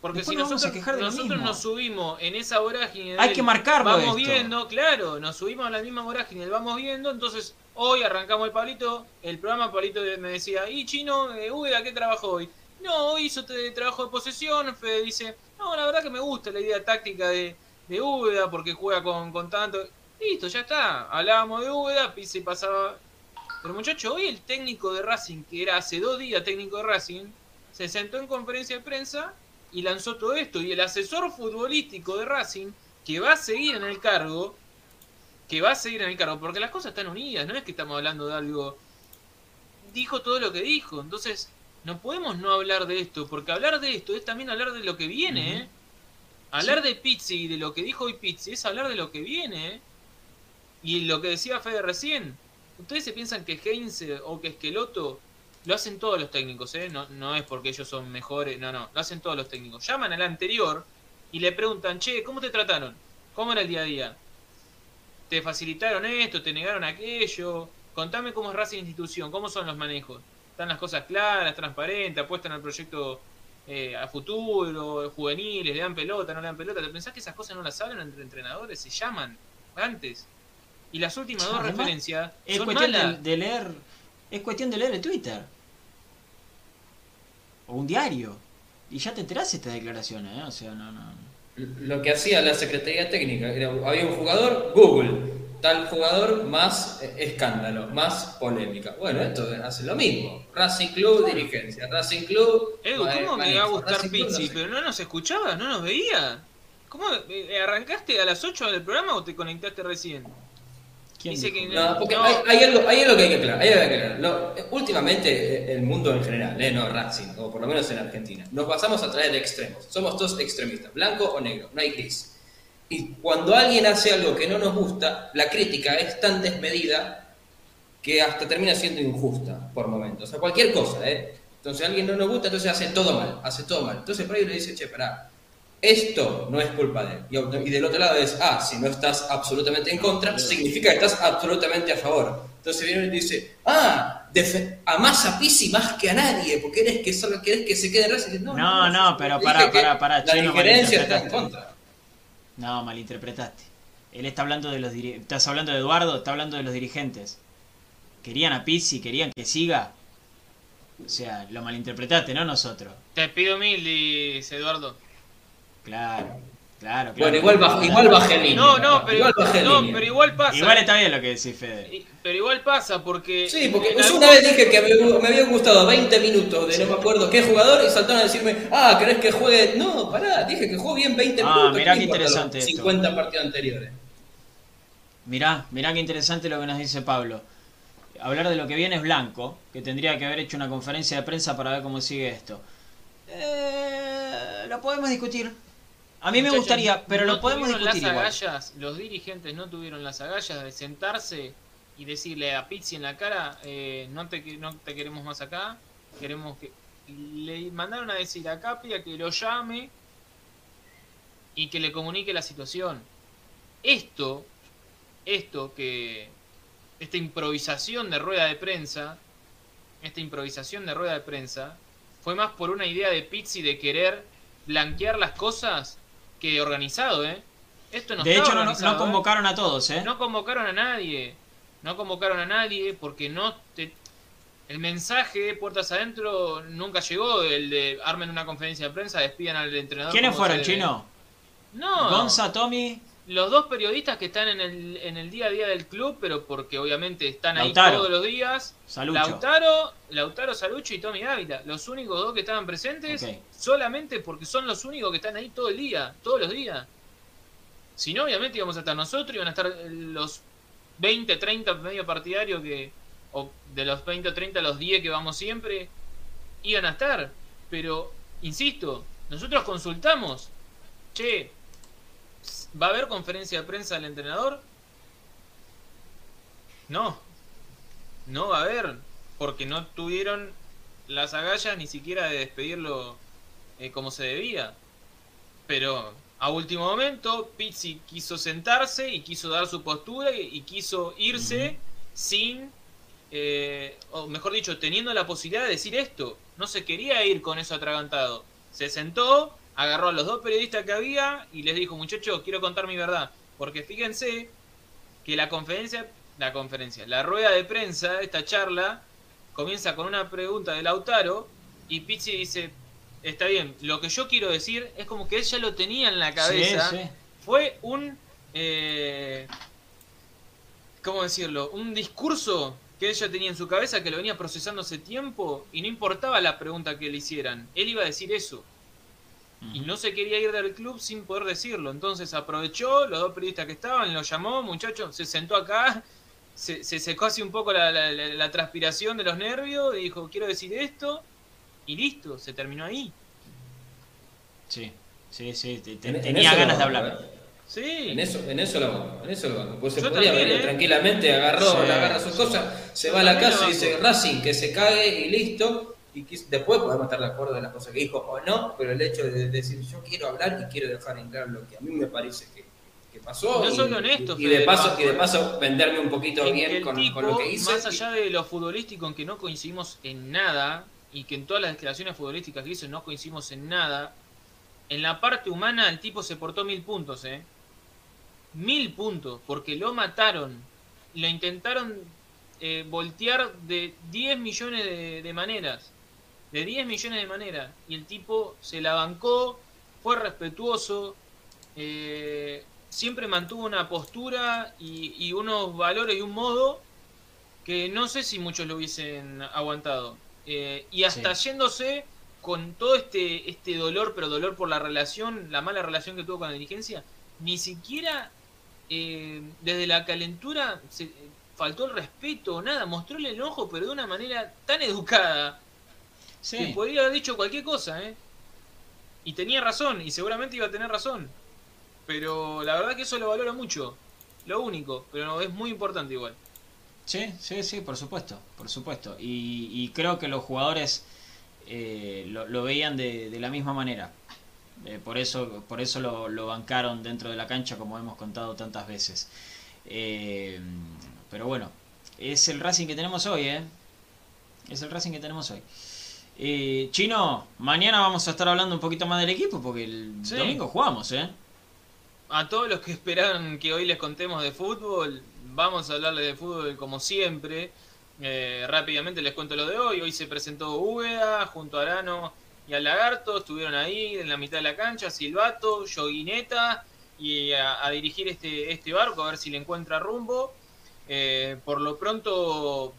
Porque Después si nos vamos a nosotros, nosotros nos subimos en esa vorágine, Hay del que marcarlo Vamos esto. viendo, claro, nos subimos a la misma vorágine, del vamos viendo. Entonces, hoy arrancamos el Pablito, el programa. Pablito me decía, ¿y chino, eh, Úbeda, qué trabajó hoy? No, hoy hizo trabajo de posesión. Fede dice, no, la verdad que me gusta la idea táctica de, de Úbeda porque juega con, con tanto. Listo, ya está. Hablábamos de Úbeda, se pasaba. Pero muchacho, hoy el técnico de Racing, que era hace dos días técnico de Racing, se sentó en conferencia de prensa y lanzó todo esto. Y el asesor futbolístico de Racing, que va a seguir en el cargo, que va a seguir en el cargo, porque las cosas están unidas, no es que estamos hablando de algo. Dijo todo lo que dijo, entonces no podemos no hablar de esto, porque hablar de esto es también hablar de lo que viene, ¿eh? Hablar de Pizzi y de lo que dijo hoy Pizzi es hablar de lo que viene, ¿eh? Y lo que decía Fede recién, ustedes se piensan que Heinze o que Esqueloto lo hacen todos los técnicos, ¿eh? No, no es porque ellos son mejores, no, no, lo hacen todos los técnicos. Llaman al anterior y le preguntan, che, ¿cómo te trataron? ¿Cómo era el día a día? ¿Te facilitaron esto? ¿Te negaron aquello? Contame cómo es Racing Institución, cómo son los manejos. ¿Están las cosas claras, transparentes, apuestan al proyecto eh, a futuro, juveniles, le dan pelota, no le dan pelota? ¿Te pensás que esas cosas no las hablan entre entrenadores? Se llaman antes. Y las últimas dos Además, referencias Es son cuestión malas. de, de leer. Es cuestión de leer el Twitter. O un diario. Y ya te enterás de estas declaraciones, ¿eh? O sea, no, no. Lo que hacía la Secretaría Técnica, era, había un jugador, Google, tal jugador más eh, escándalo, más polémica. Bueno, esto hace lo mismo. Racing Club, dirigencia. Racing Club. Edu, ¿cómo me va a gustar Pizzi? no sé. Pero no nos escuchaba, no nos veía. ¿Cómo eh, arrancaste a las 8 del programa o te conectaste recién? ¿Quién Dice que No, porque No. Hay, hay algo, hay algo que hay que aclarar. hay algo que aclarar. Lo- últimamente, eh, el mundo en general, eh, no Racing, o por lo menos en Argentina, nos basamos a través de extremos. Somos todos extremistas, blanco o negro, no hay gris. Y cuando alguien hace algo que no nos gusta, la crítica es tan desmedida que hasta termina siendo injusta por momentos. O sea, cualquier cosa, ¿eh? Entonces a alguien no nos gusta, entonces hace todo mal, hace todo mal. Entonces por ahí le dice, che, pará, esto no es culpa de él. Y, y del otro lado es, ah, si no estás absolutamente en contra, significa que estás absolutamente a favor. Entonces viene y dice, ah, amás a Pisi más que a nadie, porque eres que solo querés que se quede en No, no, no, pero pará, pará, pará. La diferencia está en contra. No, malinterpretaste. Él está hablando de los estás hablando de Eduardo, está hablando de los dirigentes. Querían a Pizzi, querían que siga. O sea, lo malinterpretaste, no nosotros. Te pido mil, dice Eduardo. Claro. Claro, claro. Bueno, igual, baja, igual bajé No, no, pero igual, no, pero igual pasa. Igual está bien lo que decís, Fede. Pero igual pasa porque. Sí, porque yo una vez dije que me, me habían gustado 20 minutos de no me acuerdo qué jugador y saltaron a decirme, ah, ¿querés que juegue? No, pará, dije que juego bien 20 ah, minutos. Mirá qué interesante. 50 partidos anteriores. Mirá, mirá qué interesante lo que nos dice Pablo. Hablar de lo que viene es blanco, que tendría que haber hecho una conferencia de prensa para ver cómo sigue esto. Eh, lo podemos discutir. A mí me gustaría, pero lo podemos discutir las agallas, Los dirigentes no tuvieron las agallas de sentarse y decirle a Pizzi en la cara, eh, no, te, no te queremos más acá, queremos que... Le mandaron a decir a Capi a que lo llame y que le comunique la situación. Esto, esto que... Esta improvisación de rueda de prensa, esta improvisación de rueda de prensa, fue más por una idea de Pizzi de querer blanquear las cosas que organizado, ¿eh? Esto no de hecho, no, no, ¿eh? convocaron a todos, ¿eh? No convocaron a nadie. No convocaron a nadie porque no te... El mensaje puertas adentro nunca llegó, el de armen una conferencia de prensa, despidan al entrenador. ¿Quiénes fueron, Chino? No. Gonza, Tommy. Los dos periodistas que están en el, en el día a día del club, pero porque obviamente están ahí todos los días. Lautaro, Lautaro Salucho y Tommy Ávila. Los únicos dos que estaban presentes solamente porque son los únicos que están ahí todo el día, todos los días. Si no, obviamente íbamos a estar nosotros, iban a estar los 20, 30 medio partidarios que, o de los 20 o 30 los 10 que vamos siempre, iban a estar. Pero, insisto, nosotros consultamos, che, ¿Va a haber conferencia de prensa del entrenador? No. No va a haber. Porque no tuvieron las agallas ni siquiera de despedirlo eh, como se debía. Pero a último momento, Pizzi quiso sentarse y quiso dar su postura y, quiso irse sin, eh, o mejor dicho, teniendo la posibilidad de decir esto. No se quería ir con eso atragantado. Se sentó, agarró a los dos periodistas que había y les dijo, muchachos, quiero contar mi verdad. Porque fíjense que la conferencia, la conferencia, la rueda de prensa, esta charla, comienza con una pregunta de Lautaro y Pizzi dice, está bien, lo que yo quiero decir es como que él ya lo tenía en la cabeza. Fue un... Eh, ¿Cómo decirlo? Un discurso que él ya tenía en su cabeza, que lo venía procesando hace tiempo y no importaba la pregunta que le hicieran. Él iba a decir eso y no se quería ir del club sin poder decirlo. Entonces aprovechó, los dos periodistas que estaban, lo llamó, muchacho, se sentó acá, se, secó así un poco la, transpiración de los nervios y dijo, quiero decir esto, y listo, se terminó ahí. Sí, sí, sí, tenía ganas de hablar. Sí. En eso, en eso lo en eso lo Pues se podía venir ¿eh? tranquilamente, agarró, agarra sus cosas, se va a la casa y dice Racing, que se cague y listo después podemos estar de acuerdo de las cosas que dijo o no, pero el hecho de decir yo quiero hablar y quiero dejar en claro lo que a mí me parece que, pasó. y, de paso, y de paso venderme un poquito bien con, lo que hice. Más allá de lo futbolístico en que no coincidimos en nada, y que en todas las declaraciones futbolísticas que hizo no coincidimos en nada, en la parte humana el tipo se portó mil puntos, ¿eh? Mil puntos, porque lo mataron, lo intentaron eh, voltear de 10 millones de maneras de 10 millones de maneras. Y el tipo se la bancó, fue respetuoso, eh, siempre mantuvo una postura y, unos valores y un modo que no sé si muchos lo hubiesen aguantado. Eh, y hasta yéndose con todo este, este dolor, pero dolor por la relación, la mala relación que tuvo con la dirigencia, ni siquiera eh, desde la calentura se, faltó el respeto, nada, mostró el enojo, pero de una manera tan educada, Sí. podría haber dicho cualquier cosa, ¿eh? Y tenía razón, y seguramente iba a tener razón. Pero la verdad que eso lo valoro mucho. Lo único, pero no, es muy importante igual. Sí, sí, sí, por supuesto, por supuesto. Y, creo que los jugadores eh, lo, veían de, la misma manera. Eh, por eso, por eso lo, lo, bancaron dentro de la cancha, como hemos contado tantas veces. Eh, pero bueno, es el Racing que tenemos hoy, ¿eh? Es el Racing que tenemos hoy. Eh, Chino, mañana vamos a estar hablando un poquito más del equipo porque el domingo jugamos, ¿eh? A todos los que esperan que hoy les contemos de fútbol, vamos a hablarles de fútbol como siempre. Eh, rápidamente les cuento lo de hoy. Hoy se presentó Úbeda junto a Arano y al Lagarto. Estuvieron ahí en la mitad de la cancha, Silvato, Yoguineta y a, dirigir este, este barco a ver si le encuentra rumbo. Eh, por lo pronto,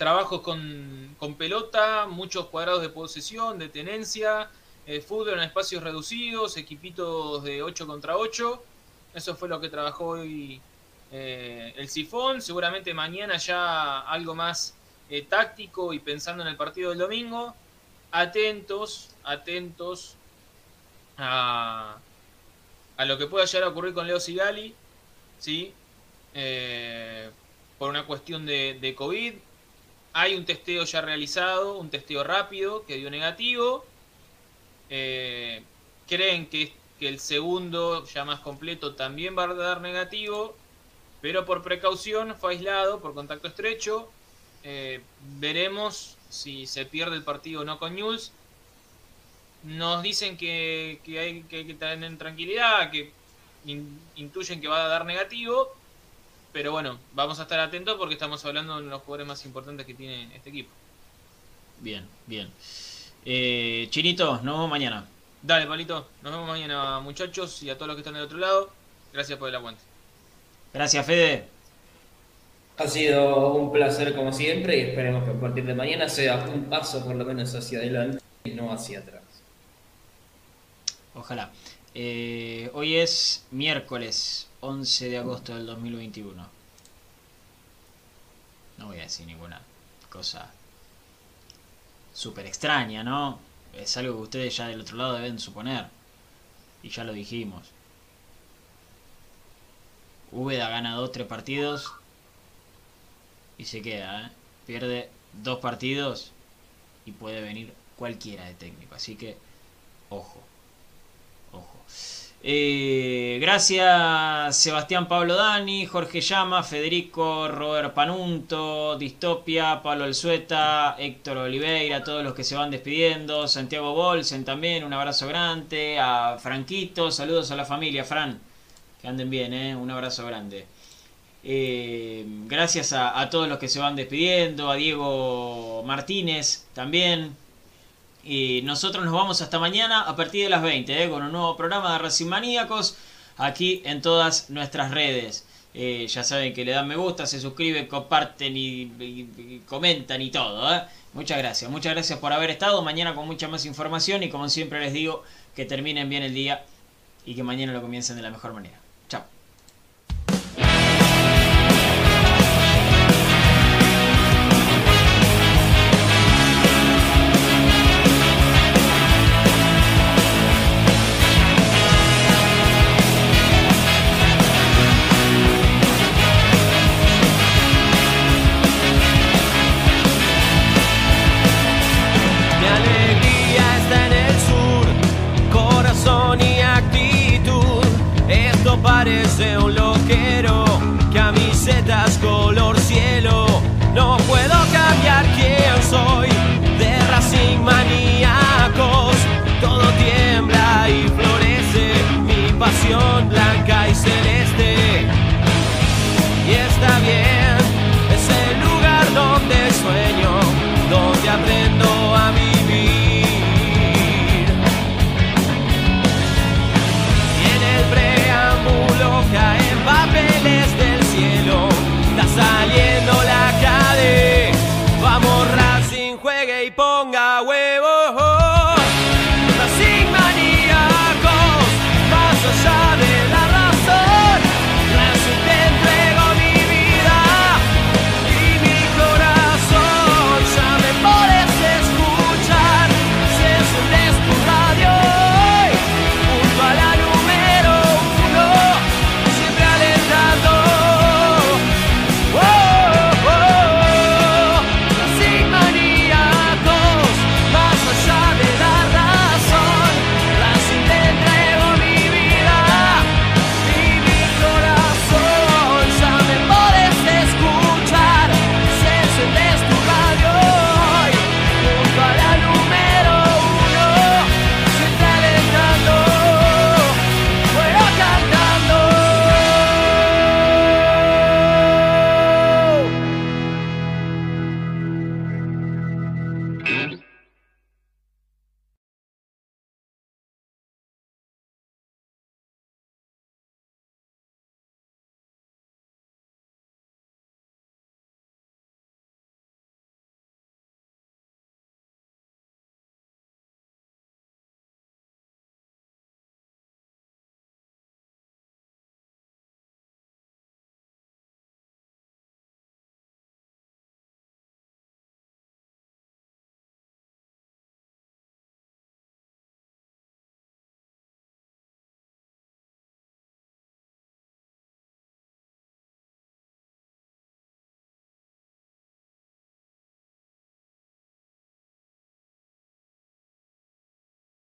trabajos con, con, pelota, muchos cuadrados de posesión, de tenencia, eh, fútbol en espacios reducidos, equipitos de 8 contra 8. Eso fue lo que trabajó hoy eh, el Sifón. Seguramente mañana ya algo más táctico y pensando en el partido del domingo. Atentos, atentos a, a lo que pueda llegar a ocurrir con Leo Sigali. ¿sí? Eh, por una cuestión de, COVID. Hay un testeo ya realizado, un testeo rápido que dio negativo. Eh, creen que, que, el segundo, ya más completo, también va a dar negativo, pero por precaución fue aislado por contacto estrecho. Eh, veremos si se pierde el partido o no con News. Nos dicen que, hay que, que tener tranquilidad, que intuyen que va a dar negativo, pero bueno, vamos a estar atentos porque estamos hablando de los jugadores más importantes que tiene este equipo. Bien, bien. Eh, Chinito, nos vemos mañana. Dale, Palito. Nos vemos mañana, muchachos, y a todos los que están del otro lado. Gracias por el aguante. Gracias, Fede. Ha sido un placer como siempre y esperemos que a partir de mañana sea un paso por lo menos hacia adelante y no hacia atrás. Ojalá. Eh, hoy es miércoles 11 de agosto del 2021. No voy a decir ninguna cosa súper extraña, ¿no? Es algo que ustedes ya del otro lado deben suponer. Y ya lo dijimos. Úbeda gana 2-3 partidos y se queda, ¿eh? Pierde dos partidos y puede venir cualquiera de técnico. Así que, ojo. Eh, gracias Sebastián Pablo Dani, Jorge Llama, Federico, Robert Panunto, Distopia, Pablo Alzueta, Héctor Oliveira, todos los que se van despidiendo, Santiago Bolsen también, un abrazo grande, a Franquito, saludos a la familia, Fran, que anden bien, ¿eh? un abrazo grande. Eh, gracias a todos los que se van despidiendo, a Diego Martínez también, y nosotros nos vamos hasta mañana a partir de las 20 ¿eh? con un nuevo programa de Racing Maníacos aquí en todas nuestras redes. Eh, ya saben que le dan me gusta, se suscriben, comparten y, comentan y todo. ¿eh? Muchas gracias, muchas gracias por haber estado. Mañana con mucha más información y como siempre les digo, que terminen bien el día y que mañana lo comiencen de la mejor manera.